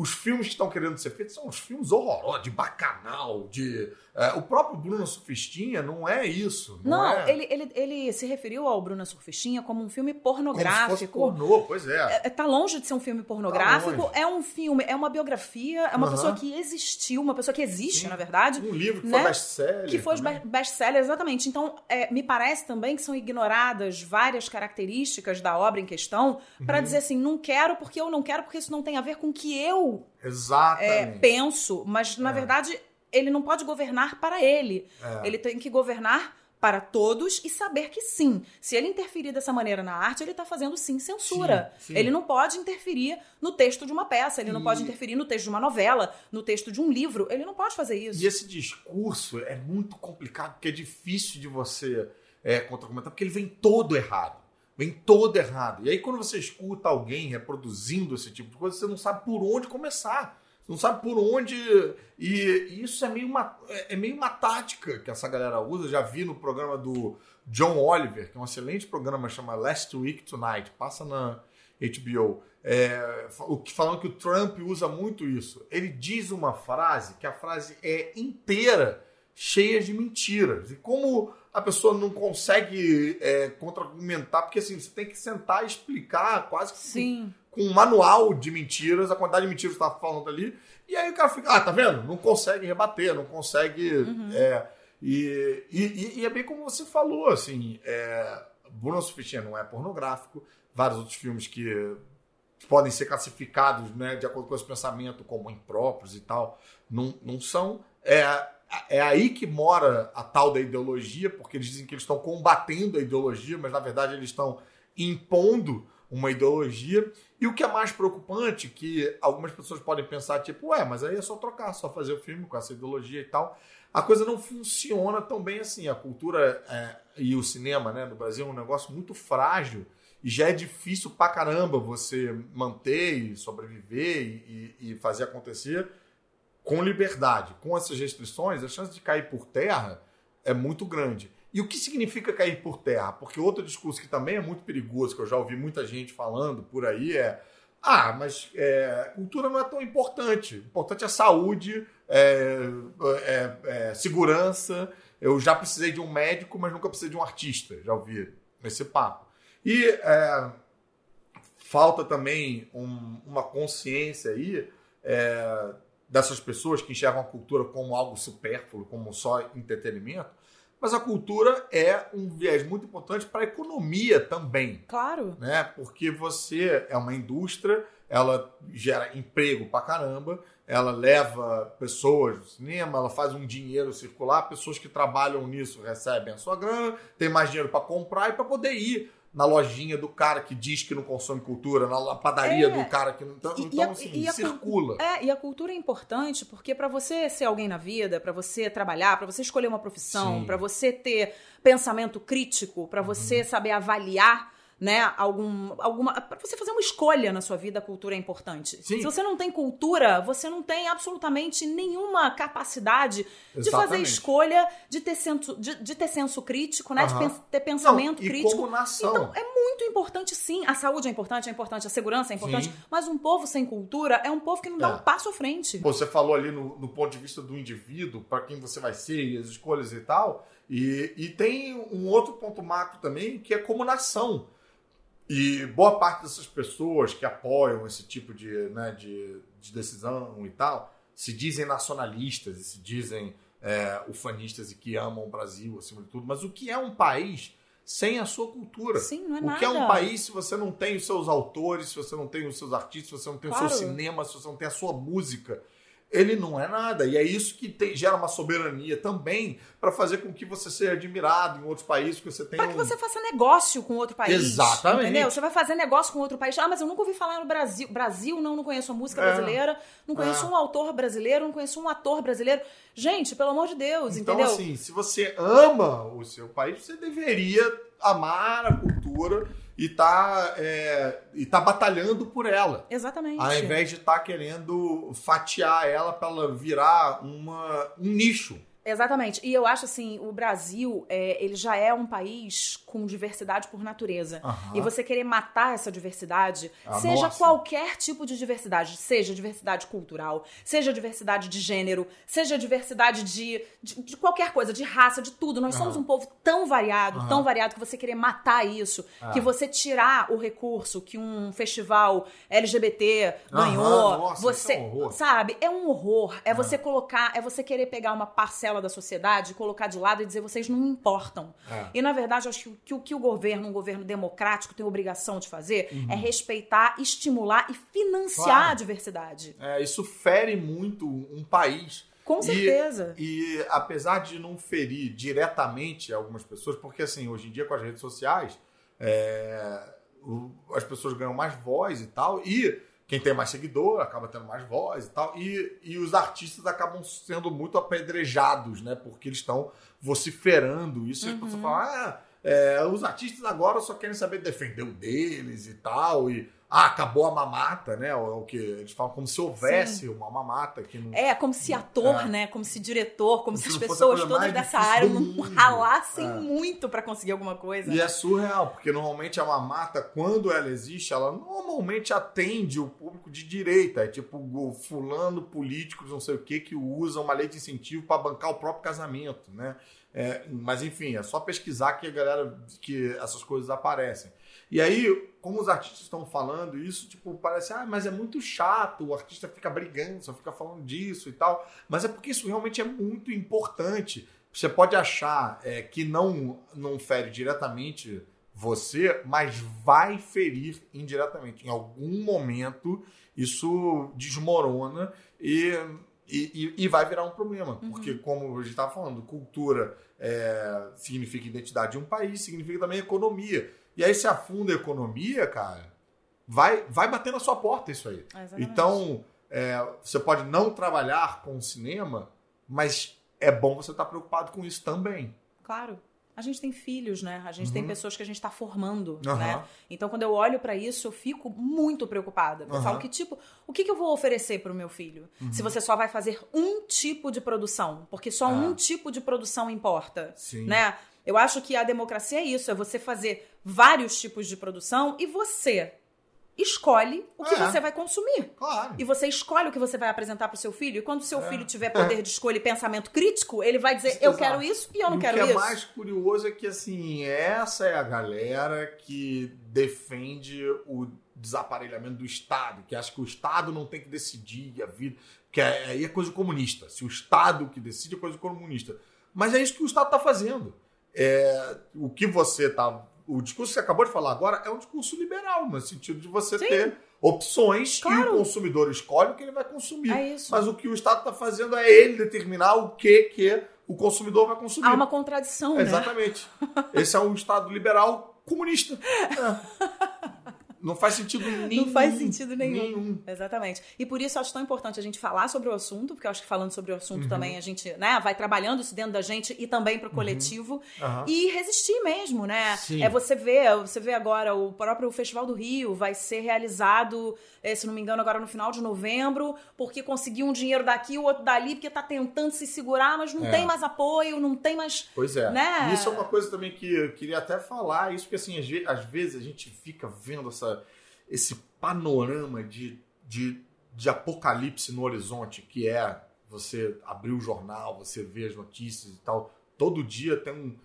os filmes que estão querendo ser feitos são os filmes horrorosos, de bacanal, de. É, o próprio Bruno Surfistinha não é isso. Não, não é... Ele, ele, ele se referiu ao Bruno Surfistinha como um filme pornográfico. Como se fosse pornô, pois é. é. é. Tá longe de ser um filme pornográfico. Tá é um filme, é uma biografia, é uma uhum. pessoa que existiu, uma pessoa que existe, Sim. na verdade. Um livro que né? foi best-seller. Que foi best-seller, exatamente. Então, é, me parece também que são ignoradas várias características da obra em questão para uhum. dizer assim, não quero porque eu não quero, porque isso não tem a ver com o que eu é, penso, mas na é. verdade ele não pode governar para ele. É. Ele tem que governar para todos e saber que sim, se ele interferir dessa maneira na arte, ele está fazendo sim censura. Sim, sim. Ele não pode interferir no texto de uma peça, ele e... não pode interferir no texto de uma novela, no texto de um livro, ele não pode fazer isso. E esse discurso é muito complicado, porque é difícil de você é, contra-argumentar, porque ele vem todo errado. Vem todo errado. E aí, quando você escuta alguém reproduzindo esse tipo de coisa, você não sabe por onde começar. Você não sabe por onde. E isso é meio, uma, é meio uma tática que essa galera usa. já vi no programa do John Oliver, que é um excelente programa, chama Last Week Tonight. Passa na HBO. É, falando que o Trump usa muito isso. Ele diz uma frase que a frase é inteira cheia de mentiras. E como a pessoa não consegue é, contra-argumentar, porque assim, você tem que sentar e explicar quase que Sim. Com, com um manual de mentiras, a quantidade de mentiras que você está falando ali. E aí o cara fica, ah, tá vendo? Não consegue rebater, não consegue. Uhum. É, e, e, e, é bem como você falou, assim, é, Bruno Sufficient não é pornográfico, vários outros filmes que podem ser classificados né, de acordo com esse pensamento como impróprios e tal, não, não são. É, é aí que mora a tal da ideologia, porque eles dizem que eles estão combatendo a ideologia, mas na verdade eles estão impondo uma ideologia. E o que é mais preocupante, que algumas pessoas podem pensar, tipo, ué, mas aí é só trocar, só fazer o filme com essa ideologia e tal. A coisa não funciona tão bem assim. A cultura é, e o cinema né, no Brasil é um negócio muito frágil e já é difícil pra caramba você manter e sobreviver e, e, e fazer acontecer com liberdade, com essas restrições, a chance de cair por terra é muito grande. E o que significa cair por terra? Porque outro discurso que também é muito perigoso, que eu já ouvi muita gente falando por aí, é: ah, mas é, cultura não é tão importante. O importante é saúde, é, é, é, segurança. Eu já precisei de um médico, mas nunca precisei de um artista. Já ouvi esse papo. E é, falta também um, uma consciência aí é, dessas pessoas que enxergam a cultura como algo supérfluo, como só entretenimento. Mas a cultura é um viés muito importante para a economia também. Claro. Né? Porque você é uma indústria, ela gera emprego pra caramba, ela leva pessoas no cinema, ela faz um dinheiro circular, pessoas que trabalham nisso recebem a sua grana, tem mais dinheiro para comprar e para poder ir na lojinha do cara que diz que não consome cultura, na padaria é. do cara que não. Então, e, então assim, a, circula. É, e a cultura é importante porque para você ser alguém na vida, para você trabalhar, para você escolher uma profissão, para você ter pensamento crítico, para você uhum. saber avaliar né, algum, alguma. Para você fazer uma escolha na sua vida, a cultura é importante. Sim. Se você não tem cultura, você não tem absolutamente nenhuma capacidade Exatamente. de fazer escolha, de ter senso, de, de ter senso crítico, né, de ter pensamento não, crítico. Como nação. Então, é muito importante, sim. A saúde é importante, é importante, a segurança é importante, sim. mas um povo sem cultura é um povo que não dá é. um passo à frente. Você falou ali no, no ponto de vista do indivíduo, para quem você vai ser e as escolhas e tal. E, e tem um outro ponto macro também, que é como nação. E boa parte dessas pessoas que apoiam esse tipo de, né, de, de decisão e tal se dizem nacionalistas e se dizem é, ufanistas e que amam o Brasil acima de tudo. Mas o que é um país sem a sua cultura? Sim, não é o nada. que é um país se você não tem os seus autores, se você não tem os seus artistas, se você não tem claro. o seu cinema, se você não tem a sua música? Ele não é nada. E é isso que tem, gera uma soberania também para fazer com que você seja admirado em outros países, que você tenha. Para que um... você faça negócio com outro país. Exatamente. Entendeu? Você vai fazer negócio com outro país. Ah, mas eu nunca ouvi falar no Brasil. Brasil, não, não conheço a música é. brasileira, não conheço é. um autor brasileiro, não conheço um ator brasileiro. Gente, pelo amor de Deus, então, entendeu? Então, assim, se você ama o seu país, você deveria amar a cultura e tá, é, e tá batalhando por ela. Exatamente. Ao invés de estar tá querendo fatiar ela para ela virar uma, um nicho. Exatamente. E eu acho assim, o Brasil, é, ele já é um país com diversidade por natureza. Uhum. E você querer matar essa diversidade, ah, seja nossa. qualquer tipo de diversidade, seja diversidade cultural, seja diversidade de gênero, seja diversidade de, de, de qualquer coisa, de raça, de tudo. Nós uhum. somos um povo tão variado, uhum. tão variado, que você querer matar isso, que ah. você tirar o recurso que um festival LGBT ganhou, nossa, você, é um sabe? É um horror. É você colocar, é você querer pegar uma parcela da sociedade, colocar de lado e dizer vocês não importam. É. E na verdade, acho que o que o governo, um governo democrático, tem obrigação de fazer uhum. é respeitar, estimular e financiar claro. a diversidade. É, isso fere muito um país. Com certeza. E, e, apesar de não ferir diretamente algumas pessoas, porque assim, hoje em dia com as redes sociais, é, o, as pessoas ganham mais voz e tal, e quem tem mais seguidor acaba tendo mais voz e tal. E, e os artistas acabam sendo muito apedrejados, né? Porque eles estão vociferando isso. Uhum. E as pessoas falam, ah, é, os artistas agora só querem saber defender o deles e tal. E ah, acabou a mamata, né? O, o que eles falam como se houvesse Sim. uma mamata que não. É, como se ator, é. né? Como se diretor, como, como se, se as pessoas todas dessa área não ralassem é. muito para conseguir alguma coisa. E né? é surreal, porque normalmente a mamata, quando ela existe, ela normalmente atende o público de direita. É tipo o fulano políticos, não sei o que, que usa uma lei de incentivo para bancar o próprio casamento, né? É, mas enfim, é só pesquisar que a galera que essas coisas aparecem. E aí, como os artistas estão falando isso, tipo, parece, ah, mas é muito chato, o artista fica brigando, só fica falando disso e tal. Mas é porque isso realmente é muito importante. Você pode achar é, que não, não fere diretamente você, mas vai ferir indiretamente. Em algum momento, isso desmorona e, e, e vai virar um problema. Uhum. Porque, como a gente estava falando, cultura é, significa identidade de um país, significa também economia. E aí se afunda a economia, cara, vai, vai bater na sua porta isso aí. Exatamente. Então, é, você pode não trabalhar com o cinema, mas é bom você estar preocupado com isso também. Claro. A gente tem filhos, né? A gente uhum. tem pessoas que a gente está formando, uhum. né? Então, quando eu olho para isso, eu fico muito preocupada. Eu uhum. falo que, tipo, o que, que eu vou oferecer para o meu filho? Uhum. Se você só vai fazer um tipo de produção, porque só é. um tipo de produção importa, Sim. né? Eu acho que a democracia é isso, é você fazer vários tipos de produção e você escolhe o que é. você vai consumir. Claro. E você escolhe o que você vai apresentar para o seu filho. E quando o seu é. filho tiver poder é. de escolha e pensamento crítico, ele vai dizer: Eu quero isso e eu não e quero isso. O que é mais curioso é que, assim, essa é a galera que defende o desaparelhamento do Estado, que acha que o Estado não tem que decidir a vida. Que é, aí é coisa comunista. Se o Estado que decide é coisa comunista. Mas é isso que o Estado está fazendo é, o que você está. O discurso que você acabou de falar agora é um discurso liberal, no sentido de você Sim. ter opções claro. e o consumidor escolhe o que ele vai consumir. É Mas o que o Estado está fazendo é ele determinar o que, que o consumidor vai consumir. Há uma contradição, né? Exatamente. Esse é um Estado liberal comunista. É. Não faz sentido nenhum. Não faz sentido nenhum. nenhum. Exatamente. E por isso eu acho tão importante a gente falar sobre o assunto, porque eu acho que falando sobre o assunto uhum. também a gente né, vai trabalhando isso dentro da gente e também para o uhum. coletivo. Uhum. E resistir mesmo, né? Sim. É você ver, você vê agora o próprio Festival do Rio vai ser realizado, eh, se não me engano, agora no final de novembro, porque conseguiu um dinheiro daqui, o outro dali, porque tá tentando se segurar, mas não é. tem mais apoio, não tem mais. Pois é. Né? Isso é uma coisa também que eu queria até falar, isso porque assim, às vezes a gente fica vendo essa esse panorama de, de, de apocalipse no horizonte, que é você abrir o jornal, você ver as notícias e tal. Todo dia tem, um,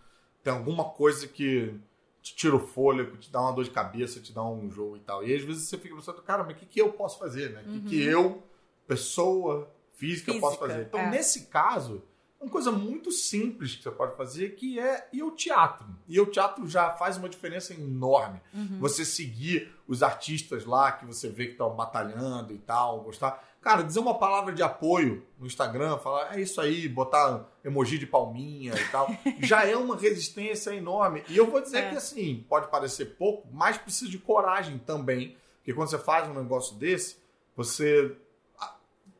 tem alguma coisa que te tira o fôlego, te dá uma dor de cabeça, te dá um jogo e tal. E às vezes você fica pensando, cara, mas o que, que eu posso fazer, né? O uhum. que, que uhum. eu, pessoa física, física posso fazer? Então, é. nesse caso, uma coisa muito simples que você pode fazer que é ir ao teatro. E o teatro já faz uma diferença enorme. Uhum. Você seguir os artistas lá que você vê que estão batalhando e tal, gostar. Cara, dizer uma palavra de apoio no Instagram, falar é isso aí, botar emoji de palminha e tal, já é uma resistência enorme. E eu vou dizer é. que assim, pode parecer pouco, mas precisa de coragem também. Porque quando você faz um negócio desse, você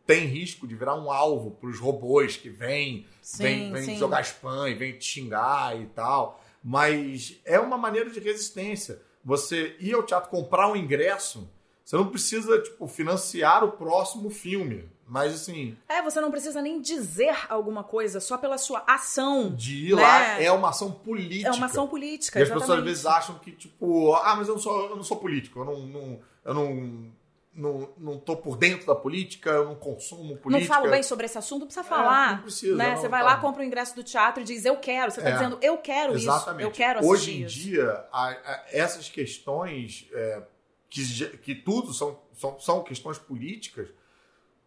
tem risco de virar um alvo para os robôs que vêm, vêm, vêm jogar spam e vêm te xingar e tal. Mas é uma maneira de resistência. Você ir ao teatro comprar um ingresso Você não precisa, tipo, financiar o próximo filme. Mas assim. É, você não precisa nem dizer alguma coisa só pela sua ação. De ir né? lá é uma ação política. É uma ação política. E as pessoas às vezes acham que, tipo, ah, mas eu não sou, eu não sou político, eu não, não eu não não, não tô por dentro da política, eu não consumo política. Não falo bem sobre esse assunto, não precisa falar. É, não precisa. Né? Não, você vai tá. lá, compra o ingresso do teatro e diz, eu quero. Você está é, dizendo, eu quero exatamente. isso, eu quero assistir Hoje em dia, a, a, essas questões, é, que, que tudo são, são, são questões políticas,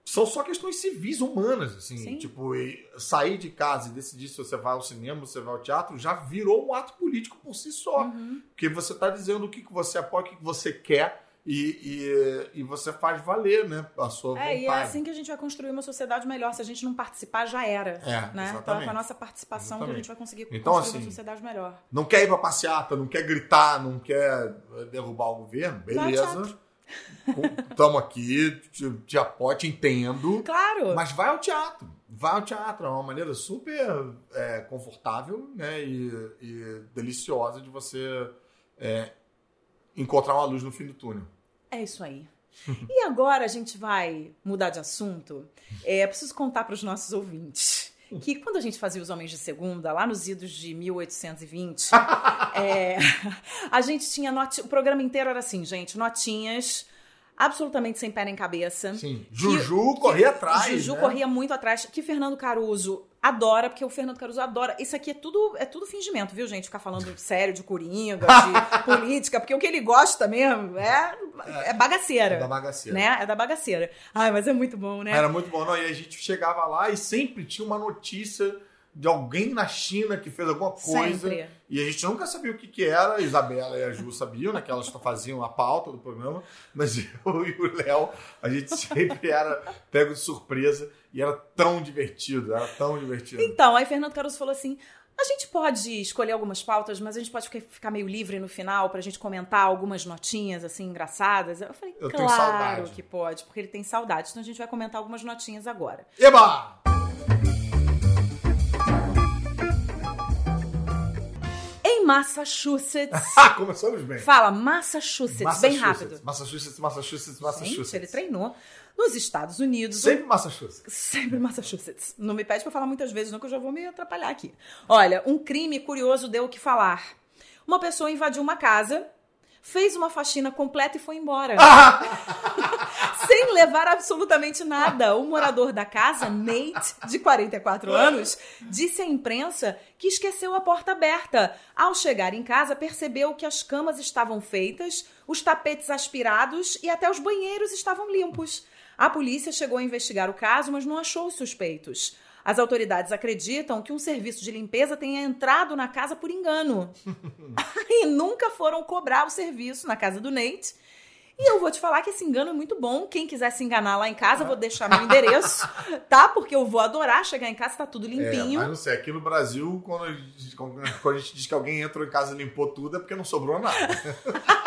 são só questões civis, humanas, assim. Sim. Tipo, sair de casa e decidir se você vai ao cinema, se você vai ao teatro, já virou um ato político por si só. Uhum. Porque você está dizendo o que, que você apoia, o que, que você quer e, e, e, você faz valer, né, a sua vontade. É, e é assim que a gente vai construir uma sociedade melhor. Se a gente não participar, já era. É, né? Exatamente. Então é com a nossa participação exatamente. que a gente vai conseguir então, construir assim, uma sociedade melhor. Não quer ir pra passeata, não quer gritar, não quer derrubar o governo, beleza. Estamos aqui, te, te apoio, te entendo. Claro. Mas vai ao teatro. Vai ao teatro. É uma maneira super é, confortável né, e, e, deliciosa de você é, encontrar uma luz no fim do túnel. É isso aí. e agora a gente vai mudar de assunto. É preciso contar para os nossos ouvintes que quando a gente fazia os Homens de Segunda, lá nos idos de 1820, é, a gente tinha not... o programa inteiro era assim, gente, notinhas absolutamente sem pé nem cabeça. Sim. Juju que, corria atrás. Juju né? corria muito atrás. Que Fernando Caruso adora, porque o Fernando Caruso adora. Isso aqui é tudo, é tudo fingimento, viu, gente? Ficar falando sério de coringa, de política, porque o que ele gosta mesmo é, é bagaceira. É da bagaceira. Né? É da bagaceira. Ai, mas é muito bom, né? Era muito bom, não? E a gente chegava lá e sempre tinha uma notícia de alguém na China que fez alguma coisa. Sempre. E a gente nunca sabia o que, que era. A Isabela e a Ju sabiam, né? Que elas faziam a pauta do programa. Mas eu e o Léo, a gente sempre era pego de surpresa. E era tão divertido, era tão divertido. Então, aí Fernando Caruso falou assim: a gente pode escolher algumas pautas, mas a gente pode ficar meio livre no final pra gente comentar algumas notinhas, assim, engraçadas. Eu falei, eu claro que pode, porque ele tem saudade. Então a gente vai comentar algumas notinhas agora. Eba! Massachusetts. Começamos bem. Fala, Massachusetts, Massachusetts, bem rápido. Massachusetts, Massachusetts, Massachusetts. Gente, ele treinou. Nos Estados Unidos. Sempre Massachusetts. Sempre Massachusetts. Não me pede pra falar muitas vezes, não, que eu já vou me atrapalhar aqui. Olha, um crime curioso deu o que falar. Uma pessoa invadiu uma casa fez uma faxina completa e foi embora. Sem levar absolutamente nada. O morador da casa, Nate, de 44 anos, disse à imprensa que esqueceu a porta aberta. Ao chegar em casa, percebeu que as camas estavam feitas, os tapetes aspirados e até os banheiros estavam limpos. A polícia chegou a investigar o caso, mas não achou os suspeitos. As autoridades acreditam que um serviço de limpeza tenha entrado na casa por engano. e nunca foram cobrar o serviço na casa do Nate. E eu vou te falar que esse engano é muito bom. Quem quiser se enganar lá em casa, eu vou deixar meu endereço, tá? Porque eu vou adorar chegar em casa, tá tudo limpinho. É, mas não sei, aqui no Brasil, quando a, gente, quando a gente diz que alguém entrou em casa e limpou tudo, é porque não sobrou nada.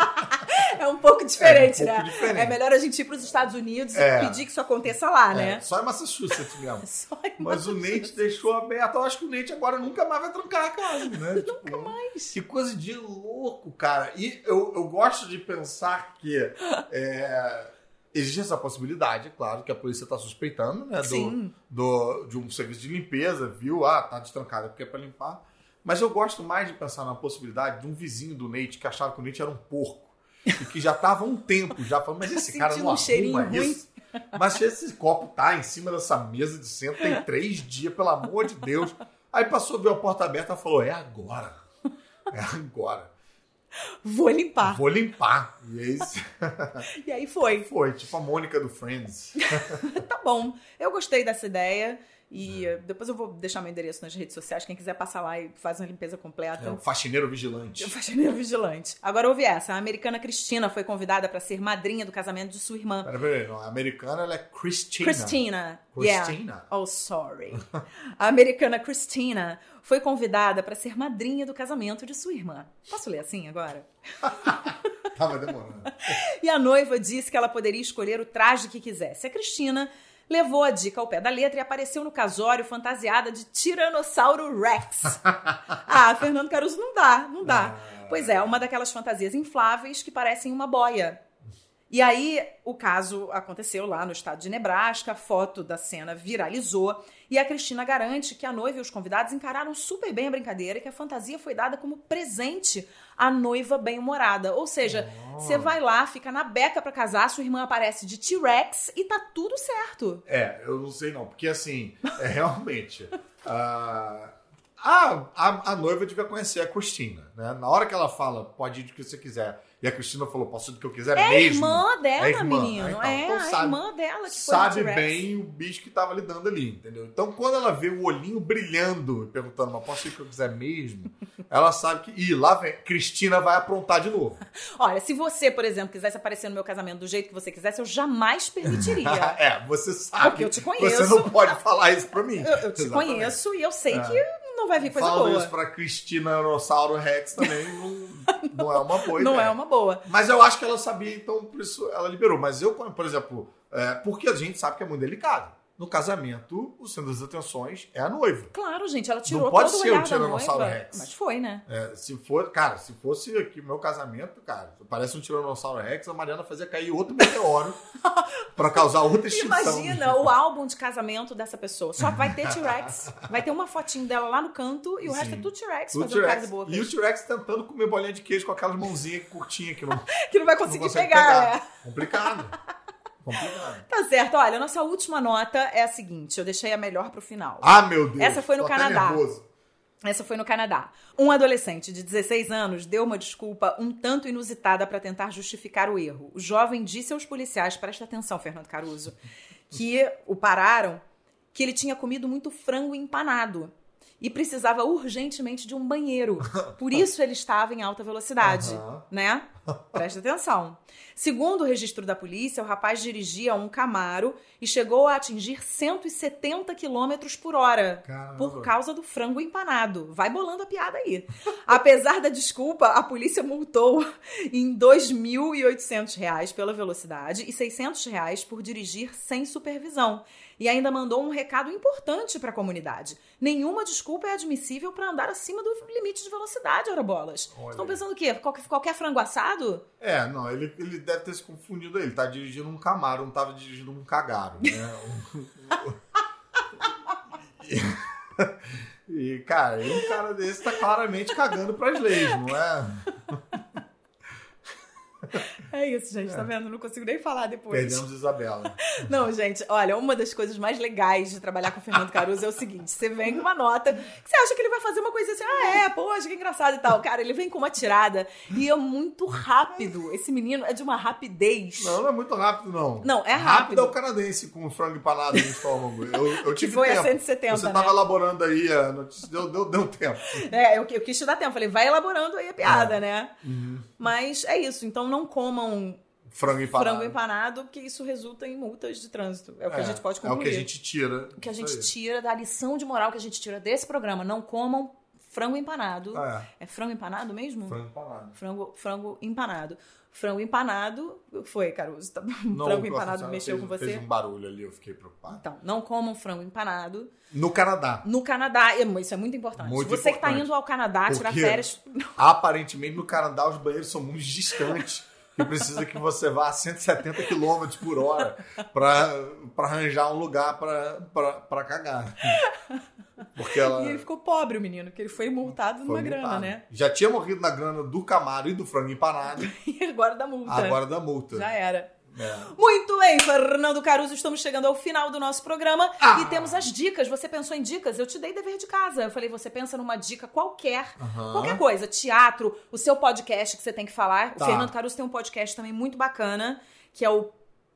É um pouco diferente, é um pouco né? Diferente. É melhor a gente ir para os Estados Unidos é. e pedir que isso aconteça lá, é. né? Só em Massachusetts mesmo. Só em Mas o Nate deixou aberto. Eu acho que o Nate agora nunca mais vai trancar a casa, né? nunca tipo, mais. Que coisa de louco, cara. E eu, eu gosto de pensar que é, existe essa possibilidade, claro, que a polícia está suspeitando, né? Do, do, de um serviço de limpeza, viu? Ah, tá destrancado porque é para limpar. Mas eu gosto mais de pensar na possibilidade de um vizinho do Nate que achava que o Nate era um porco e que já tava há um tempo já falando, mas esse cara não um arruma isso. Mas esse copo tá em cima dessa mesa de centro tem três dias, pelo amor de Deus. Aí passou, viu a porta aberta e falou, é agora. É agora. Vou limpar. Vou limpar. E aí, e aí foi. Foi, tipo a Mônica do Friends. tá bom. Eu gostei dessa ideia. E é. depois eu vou deixar meu endereço nas redes sociais. Quem quiser passar lá e fazer uma limpeza completa. É um faxineiro vigilante. É um faxineiro vigilante. Agora ouve essa. A americana Cristina foi convidada para ser madrinha do casamento de sua irmã. Pera, pera. A americana ela é Christina. Christina. Christina. Yeah. Oh, sorry. a americana Christina foi convidada para ser madrinha do casamento de sua irmã. Posso ler assim agora? Tava demorando. e a noiva disse que ela poderia escolher o traje que quisesse. A Cristina levou a dica ao pé da letra e apareceu no casório fantasiada de Tiranossauro Rex. ah, Fernando Caruso não dá, não dá. Ah. Pois é, uma daquelas fantasias infláveis que parecem uma boia. E aí, o caso aconteceu lá no estado de Nebraska, a foto da cena viralizou e a Cristina garante que a noiva e os convidados encararam super bem a brincadeira e que a fantasia foi dada como presente à noiva bem-humorada. Ou seja, oh. você vai lá, fica na beca para casar, sua irmã aparece de T-Rex e tá tudo certo. É, eu não sei não, porque assim, é realmente. uh, a, a, a noiva devia conhecer a Cristina, né? Na hora que ela fala, pode ir do que você quiser e a Cristina falou, posso do que eu quiser é mesmo. Irmã dela, é irmã menino. Então, é então, sabe, a irmã dela que Sabe bem o bicho que tava lidando ali, entendeu? Então, quando ela vê o olhinho brilhando, perguntando, mas posso do que eu quiser mesmo? ela sabe que, ih, lá vem, Cristina vai aprontar de novo. Olha, se você, por exemplo, quisesse aparecer no meu casamento do jeito que você quisesse, eu jamais permitiria. é, você sabe. Porque eu te conheço. Você não pode falar isso pra mim. Eu, eu te conheço e eu sei é. que não vai vir coisa Fala boa. isso pra Cristina Anossauro Rex também, não, não é uma boa Não é uma boa. Mas eu acho que ela sabia, então por isso ela liberou. Mas eu, por exemplo, é, porque a gente sabe que é muito delicado no casamento, o centro das atenções é a noiva. Claro, gente, ela tirou Não pode todo ser o o Tiranossauro Rex. Mas foi, né? É, se for, cara, se fosse aqui o meu casamento, cara, parece um Tiranossauro Rex, a Mariana fazia cair outro meteoro para causar outra extinção. Imagina o álbum de casamento dessa pessoa. Só vai ter T-Rex, vai ter uma fotinho dela lá no canto e o Sim. resto é tudo T-Rex fazendo cara de boca. E o T-Rex tentando comer bolinha de queijo com aquelas mãozinhas curtinhas que não, que não vai conseguir não pegar. pegar. É. Complicado. Complicado. Tá certo. Olha, a nossa última nota é a seguinte. Eu deixei a melhor pro final. Ah, meu Deus. Essa foi no Canadá. Essa foi no Canadá. Um adolescente de 16 anos deu uma desculpa um tanto inusitada para tentar justificar o erro. O jovem disse aos policiais, presta atenção, Fernando Caruso, que o pararam, que ele tinha comido muito frango empanado e precisava urgentemente de um banheiro. Por isso ele estava em alta velocidade, uhum. né? Presta atenção. Segundo o registro da polícia, o rapaz dirigia um Camaro e chegou a atingir 170 km por hora Caramba. por causa do frango empanado. Vai bolando a piada aí. Apesar da desculpa, a polícia multou em R$ 2.800 pela velocidade e R$ 600 por dirigir sem supervisão e ainda mandou um recado importante para a comunidade. Nenhuma desculpa é admissível para andar acima do limite de velocidade, ora bolas. Estão pensando o quê? Qualquer, qualquer frango assado? É, não, ele, ele deve ter se confundido. Ele tá dirigindo um Camaro, não estava dirigindo um Cagaro, né? e, cara, um cara desse tá claramente cagando para as leis, não é? É isso, gente, tá é. tá vendo? Não consigo nem falar depois. Perdemos Isabela. Não, gente, olha, uma das coisas mais legais de trabalhar com o Fernando Caruso é o seguinte: você vem com uma nota que você acha que ele vai fazer uma coisa assim, ah, é, poxa, que engraçado e tal. Cara, ele vem com uma tirada e é muito rápido. Esse menino é de uma rapidez. Não, não é muito rápido, não. Não, é rápido. Rápido é o canadense com o frango empanado no estômago. Eu, eu tive que foi tempo. a 170. Você tava né? elaborando aí a notícia, deu, deu, deu tempo. É, eu, eu quis te dar tempo. Falei, vai elaborando aí a piada, é. né? Uhum. Mas é isso, então não comam frango empanado. frango empanado, porque isso resulta em multas de trânsito. É o que é, a gente pode concluir. É o que a gente tira. O que a gente tira da lição de moral que a gente tira desse programa. Não comam frango empanado. É, é frango empanado mesmo? Frango empanado. Frango, frango empanado. Frango empanado. Foi, Caruso. Tá... Não, frango empanado mexeu fez, com você? Fez um barulho ali, eu fiquei preocupado. Então, não comam frango empanado. No Canadá. No Canadá. Isso é muito importante. Muito você importante. que está indo ao Canadá tirar férias. Aparentemente, no Canadá, os banheiros são muito distantes que precisa que você vá a 170 km por hora para arranjar um lugar para cagar. Porque ela... E ele ficou pobre, o menino, porque ele foi multado foi numa multado. grana, né? Já tinha morrido na grana do Camaro e do frango empanado. e agora da multa. Agora da multa. Já era. É. Muito bem, Fernando Caruso, estamos chegando ao final do nosso programa ah. e temos as dicas. Você pensou em dicas? Eu te dei dever de casa. Eu falei, você pensa numa dica qualquer, uhum. qualquer coisa, teatro, o seu podcast que você tem que falar. Tá. O Fernando Caruso tem um podcast também muito bacana, que é o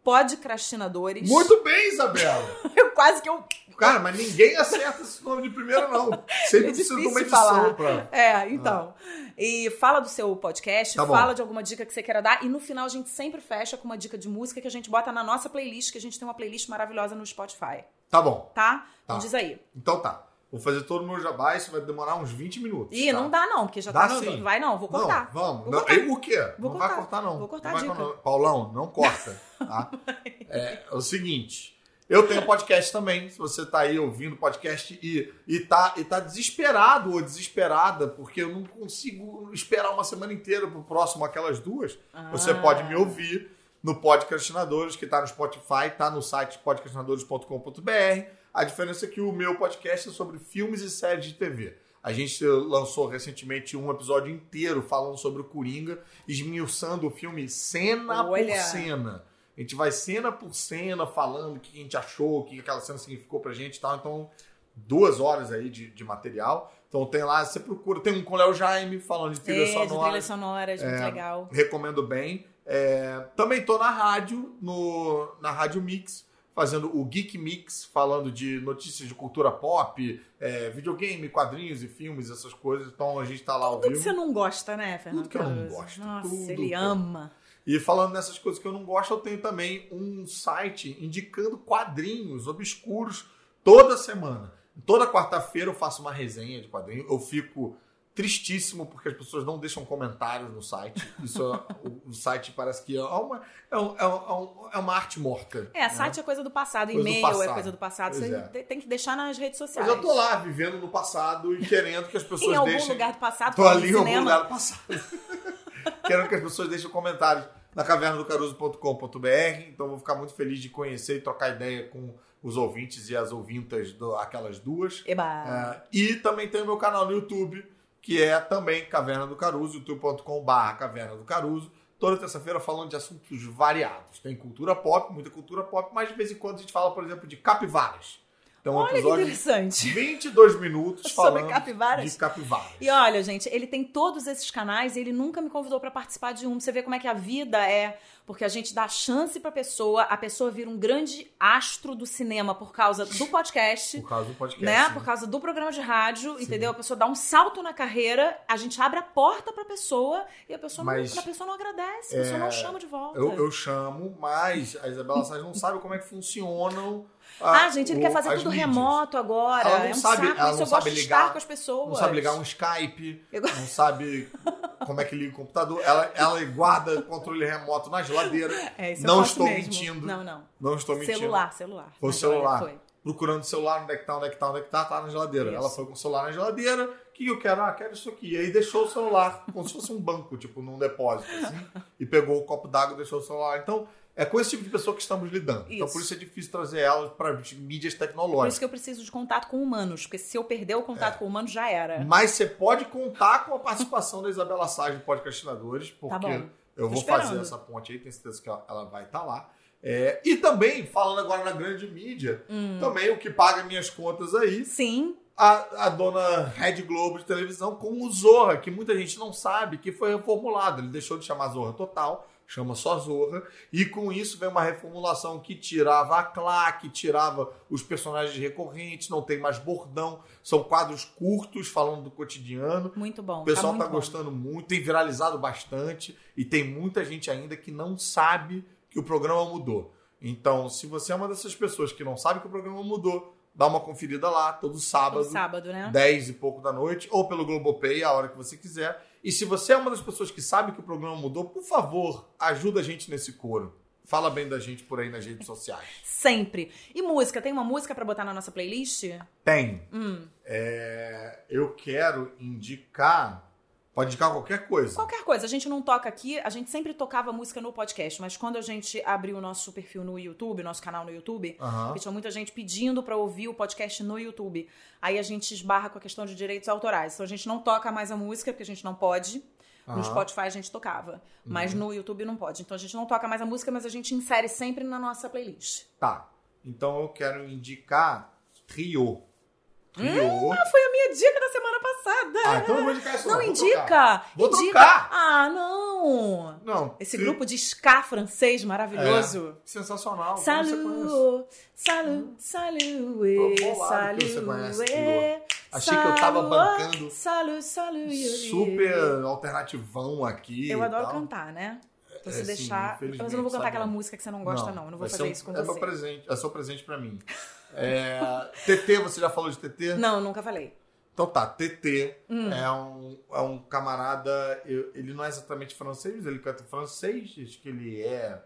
Podcrastinadores. Muito bem, Isabela! eu quase que eu. Cara, mas ninguém acerta esse nome de primeira, não. Sempre é precisa de uma edição falar. pra. É, então. Ah. E fala do seu podcast, tá fala de alguma dica que você queira dar. E no final a gente sempre fecha com uma dica de música que a gente bota na nossa playlist, que a gente tem uma playlist maravilhosa no Spotify. Tá bom. Tá? tá. Então diz aí. Então tá. Vou fazer todo o meu jabá, isso vai demorar uns 20 minutos. Ih, tá? não dá não, porque já dá tá no... Sim. Vai não, vou cortar. Não, vamos. Vou não, cortar. Eu, o quê? Vou não cortar. vai cortar não. Vou cortar não a dica. Paulão, não corta, tá? é, é o seguinte... Eu tenho podcast também. Se você tá aí ouvindo podcast e, e, tá, e tá desesperado ou desesperada, porque eu não consigo esperar uma semana inteira pro próximo aquelas duas, ah. você pode me ouvir no Podcastinadores, que está no Spotify, está no site podcastinadores.com.br. A diferença é que o meu podcast é sobre filmes e séries de TV. A gente lançou recentemente um episódio inteiro falando sobre o Coringa, esmiuçando o filme cena Olha. por cena. A gente vai cena por cena falando o que a gente achou, o que aquela cena significou pra gente e tal. Então, duas horas aí de, de material. Então tem lá, você procura, tem um com o Léo Jaime falando de trilha é, sonora. De trilha sonora, é, muito legal. Recomendo bem. É, também tô na rádio, no, na Rádio Mix, fazendo o Geek Mix, falando de notícias de cultura pop, é, videogame, quadrinhos e filmes, essas coisas. Então a gente tá lá ao Tudo vivo. que você não gosta, né, Fernando? Tudo que eu não gosto. Nossa, tudo ele ama. E falando nessas coisas que eu não gosto, eu tenho também um site indicando quadrinhos obscuros toda semana. Toda quarta-feira eu faço uma resenha de quadrinhos. Eu fico tristíssimo porque as pessoas não deixam comentários no site. Isso é, o, o, site parece que é uma, é, um, é, um, é, uma arte morta. É, né? site é coisa do passado, e-mail é coisa do passado. Pois Você é. tem que deixar nas redes sociais. Mas eu tô lá vivendo no passado e querendo que as pessoas em algum deixem. lugar do passado, tô ali em algum lugar do passado. querendo que as pessoas deixem comentários na caverna do caruso.com.br. Então vou ficar muito feliz de conhecer e trocar ideia com os ouvintes e as ouvintas do, aquelas duas. Eba. É, e também tem o meu canal no YouTube que é também Caverna do Caruso, youtube.com.br Caverna do Caruso. Toda terça-feira falando de assuntos variados. Tem cultura pop, muita cultura pop, mas de vez em quando a gente fala, por exemplo, de capivaras. Então, um olha episódio que interessante. 22 minutos falando Sobre capivaras. de capivaras. E olha, gente, ele tem todos esses canais e ele nunca me convidou para participar de um. Você vê como é que a vida é porque a gente dá chance pra pessoa, a pessoa vira um grande astro do cinema por causa do podcast. Por causa do podcast. Né? Por causa do programa de rádio, Sim. entendeu? A pessoa dá um salto na carreira, a gente abre a porta pra pessoa e a pessoa, mas, não, a pessoa não agradece, a pessoa não é, chama de volta. Eu, eu chamo, mas a Isabela Salles não sabe como é que funcionam ah, gente, ele o, quer fazer tudo mídias. remoto agora. Ela não é um sabe, saco, ela não sabe ligar, com as pessoas. Não sabe ligar um Skype, eu... não sabe como é que liga o computador. Ela, ela guarda controle remoto na geladeira. É, não estou mesmo. mentindo. Não, não. Não estou mentindo. Celular, celular. Foi o celular. Foi. Procurando o celular, onde é que tá, onde é que tá, onde é que tá, tá na geladeira. Isso. Ela foi com o celular na geladeira. O que eu quero? Ah, quero isso aqui. E aí deixou o celular, como se fosse um banco, tipo, num depósito, assim. e pegou o copo d'água e deixou o celular. Então, é com esse tipo de pessoa que estamos lidando. Isso. Então, por isso é difícil trazer ela para mídias tecnológicas. Por isso que eu preciso de contato com humanos, porque se eu perder o contato é. com humanos, já era. Mas você pode contar com a participação da Isabela Sage do Podcastinadores, porque tá eu vou fazer essa ponte aí, tenho certeza que ela vai estar tá lá. É, e também, falando agora na grande mídia, hum. também o que paga minhas contas aí. Sim. A, a dona Red Globo de televisão com o Zorra, que muita gente não sabe que foi reformulado. Ele deixou de chamar Zorra Total chama só Zorra, e com isso vem uma reformulação que tirava a claque, tirava os personagens recorrentes, não tem mais bordão, são quadros curtos falando do cotidiano. Muito bom. O pessoal tá, tá gostando muito, tem viralizado bastante e tem muita gente ainda que não sabe que o programa mudou. Então, se você é uma dessas pessoas que não sabe que o programa mudou, dá uma conferida lá, todo sábado. Todo sábado, né? 10 e pouco da noite, ou pelo Globopay, a hora que você quiser. E se você é uma das pessoas que sabe que o programa mudou, por favor, ajuda a gente nesse coro. Fala bem da gente por aí nas redes sociais. Sempre. E música? Tem uma música para botar na nossa playlist? Tem. Hum. É, eu quero indicar Pode indicar qualquer coisa. Qualquer coisa. A gente não toca aqui, a gente sempre tocava música no podcast, mas quando a gente abriu o nosso perfil no YouTube, nosso canal no YouTube, uhum. tinha muita gente pedindo para ouvir o podcast no YouTube. Aí a gente esbarra com a questão de direitos autorais. Então a gente não toca mais a música, porque a gente não pode. No Spotify a gente tocava, mas uhum. no YouTube não pode. Então a gente não toca mais a música, mas a gente insere sempre na nossa playlist. Tá. Então eu quero indicar Rio. Hum, foi a minha dica da semana passada. Ah, então eu vou indicar isso. Não, não. indica. Vou indica. trocar. Ah, não. Não. Esse grupo de ska francês maravilhoso. É, sensacional. Salut, salut, salut, salut. Você conhece, Achei que eu tava bancando salut, salut, super alternativão aqui. Eu adoro cantar, né? Se é, deixar. Sim, mas eu não vou cantar aquela música que você não gosta, não. não. Eu não vou fazer um, isso com é você. Meu presente, é seu presente pra mim. É, TT, você já falou de TT? Não, nunca falei. Então tá, TT hum. é, um, é um camarada, ele não é exatamente francês, ele canta francês, acho que ele é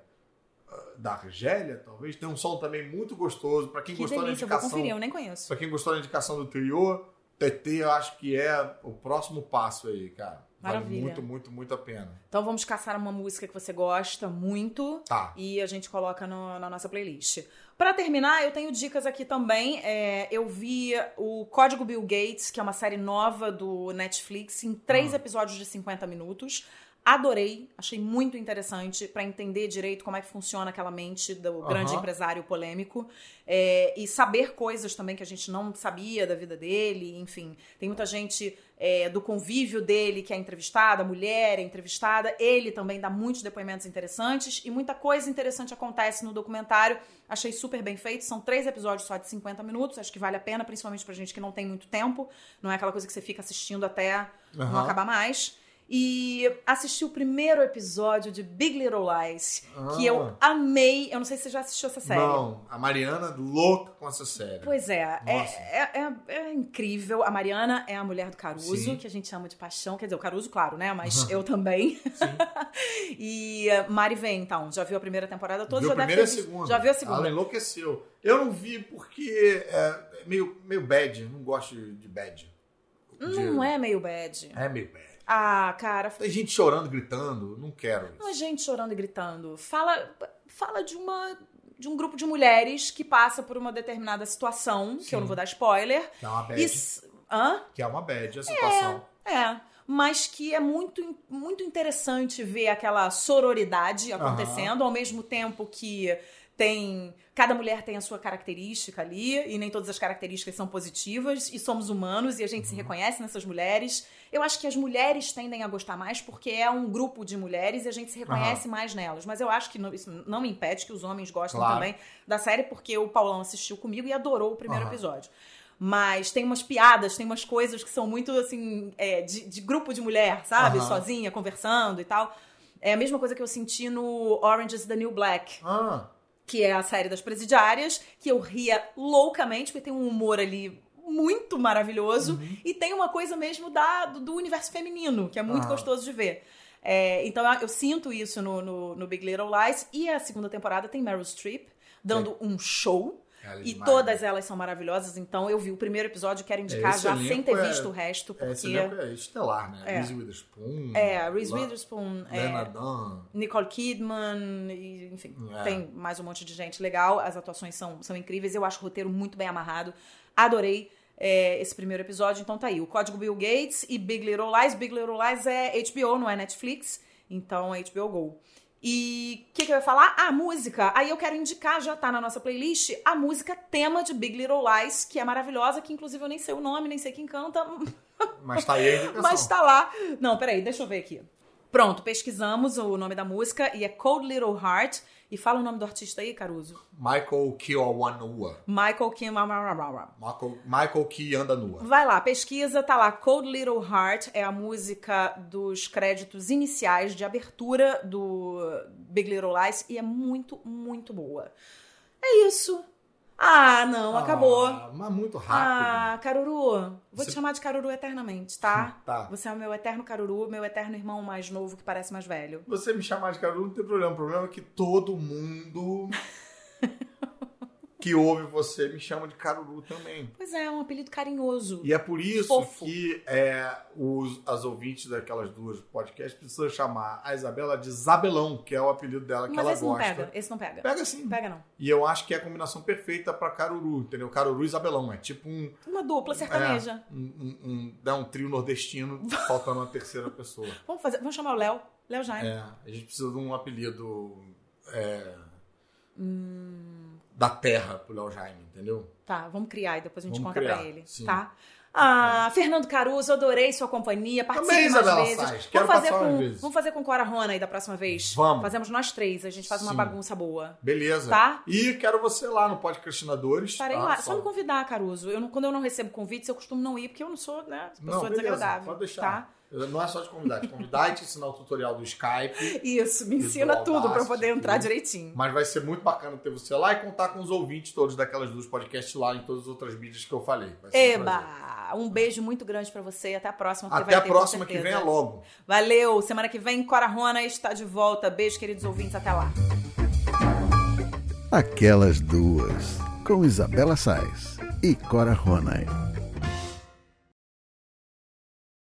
ah, da Argélia, talvez. Tem um som também muito gostoso. para quem que gostou delícia, da indicação. Eu vou conferir, eu nem conheço. Pra quem gostou da indicação do trio, TT eu acho que é o próximo passo aí, cara. Maravilha. Vale muito, muito, muito a pena. Então vamos caçar uma música que você gosta muito. Tá. E a gente coloca no, na nossa playlist. Para terminar, eu tenho dicas aqui também. É, eu vi o Código Bill Gates, que é uma série nova do Netflix, em três Ah. episódios de 50 minutos. Adorei, achei muito interessante para entender direito como é que funciona aquela mente do grande Aham. empresário polêmico é, e saber coisas também que a gente não sabia da vida dele. Enfim, tem muita gente é, do convívio dele que é entrevistada, a mulher é entrevistada. Ele também dá muitos depoimentos interessantes e muita coisa interessante acontece no documentário. Achei super bem feito. São três episódios só de 50 minutos. Acho que vale a pena, principalmente pra gente que não tem muito tempo. Não é aquela coisa que você fica assistindo até não Aham. acabar mais. E assisti o primeiro episódio de Big Little Lies, que Ah. eu amei. Eu não sei se você já assistiu essa série. Não, a Mariana louca com essa série. Pois é, é, é, é- é incrível. A Mariana é a mulher do Caruso, Sim. que a gente chama de paixão. Quer dizer, o Caruso, claro, né? Mas eu também. e uh, Mari vem, então. Já viu a primeira temporada toda? Viu já a deve primeira e ter a segunda. Já viu a segunda? Ela enlouqueceu. Eu não vi porque é meio, meio bad. Não gosto de, de bad. De- Não é meio bad. É meio bad. Ah, cara, Tem gente chorando, gritando. Não quero isso. não é gente chorando e gritando. Fala, fala de uma de um grupo de mulheres que passa por uma determinada situação, que eu Sim. não vou dar spoiler. Que é uma bad. E, hã? Que é uma bad a situação. É, mas que é muito, muito interessante ver aquela sororidade acontecendo, ao mesmo tempo que tem. Cada mulher tem a sua característica ali, e nem todas as características são positivas, e somos humanos e a gente se reconhece nessas mulheres. Eu acho que as mulheres tendem a gostar mais porque é um grupo de mulheres e a gente se reconhece mais nelas. Mas eu acho que não- isso não me impede que os homens gostem Claro. também da série, porque o Paulão assistiu comigo e adorou o primeiro Aham. episódio. Mas tem umas piadas, tem umas coisas que são muito assim, é, de, de grupo de mulher, sabe? Aham. Sozinha, conversando e tal. É a mesma coisa que eu senti no Orange is the New Black, Ah, que é a série das presidiárias, que eu ria loucamente, porque tem um humor ali muito maravilhoso. Uhum. E tem uma coisa mesmo da, do, do universo feminino, que é muito gostoso de ver. É, então eu, eu sinto isso no, no, no Big Little Lies. E a segunda temporada tem Meryl Streep dando um show. Ela é E demais, todas elas são maravilhosas, então eu vi o primeiro episódio, quero indicar Esse já sem ter é- visto o resto, É, esse porque. elenco é estelar, né? É. Reese Witherspoon. É, Reese Witherspoon, Lena é, Dunham. Nicole Kidman, e, enfim, É. tem mais um monte de gente legal. As atuações são, são incríveis, eu acho o roteiro muito bem amarrado. Adorei é, esse primeiro episódio, então tá aí. O Código Bill Gates e Big Little Lies. Big Little Lies é HBO, não é Netflix, então é HBO Go. E o que, que eu ia falar? Ah, música. Aí eu quero indicar, já tá na nossa playlist, a música tema de Big Little Lies, que é maravilhosa, que inclusive eu nem sei o nome, nem sei quem canta, Mas tá aí a mas tá lá. Não, peraí, deixa eu ver aqui. Pronto, pesquisamos o nome da música e é Cold Little Heart. E fala o nome do artista aí, Caruso. Michael Kiwawanua. Michael Kim. Michael, Michael Ki anda nua. Vai lá, pesquisa, tá lá. Cold Little Heart é a música dos créditos iniciais de abertura do Big Little Lies e é muito, muito boa. É isso. Ah, não, acabou. Ah, mas muito rápido. Ah, Caruru, vou Você- te chamar de Caruru eternamente, tá? Tá. Você é o meu eterno Caruru, meu eterno irmão mais novo que parece mais velho. Você me chamar de Caruru não tem problema. O problema é que todo mundo que ouve você me chama de Caruru também. Pois é, é um apelido carinhoso. E é por isso Fofo. que é, os, as ouvintes daquelas duas podcasts precisam chamar a Isabela de Zabelão, que é o apelido dela que Mas ela esse não gosta. pega, esse não pega. Pega sim. Pega não. E eu acho que é a combinação perfeita pra Caruru, entendeu? Caruru e Isabelão. É tipo um. Uma dupla sertaneja. É, um, um, um, dá um trio nordestino faltando uma terceira pessoa. Vamos fazer, vamos chamar o Léo. Léo Jaime. É, a gente precisa de um apelido é, Hum, da terra pro Léo Jaime, entendeu? tá, vamos criar e depois a gente Vamos conta pra criar, ele, sim. tá? Ah, Fernando Caruso, adorei sua companhia. Participe mais Isabela vezes. Sais, vamos fazer com, vezes. vamos fazer com Cora Rona aí da próxima vez. Vamos. Fazemos nós três, a gente faz uma Sim. bagunça boa. Beleza. Tá. E quero você lá no Podcastinadores. Estarei tá? lá. Só me convidar, Caruso. Eu não- quando eu não recebo convites, eu costumo não ir, porque eu não sou, né, pessoa Não, beleza, desagradável. pode deixar. Tá? Não é só te convidar, te convidar e te ensinar o tutorial do Skype. Isso, me E ensina tudo pra eu Audacity, poder entrar tudo. direitinho. Mas vai ser muito bacana ter você lá e contar com os ouvintes todos daquelas duas podcasts lá em todas as outras mídias que eu falei. Vai ser um. Eba! Um beijo muito grande pra você e até a próxima. Até vai a ter, próxima que certeza. venha logo. Valeu! Semana que vem, Cora Rona está de volta. Beijo, queridos ouvintes. Até lá. Aquelas duas, com Isabela Sais e Cora Ronay.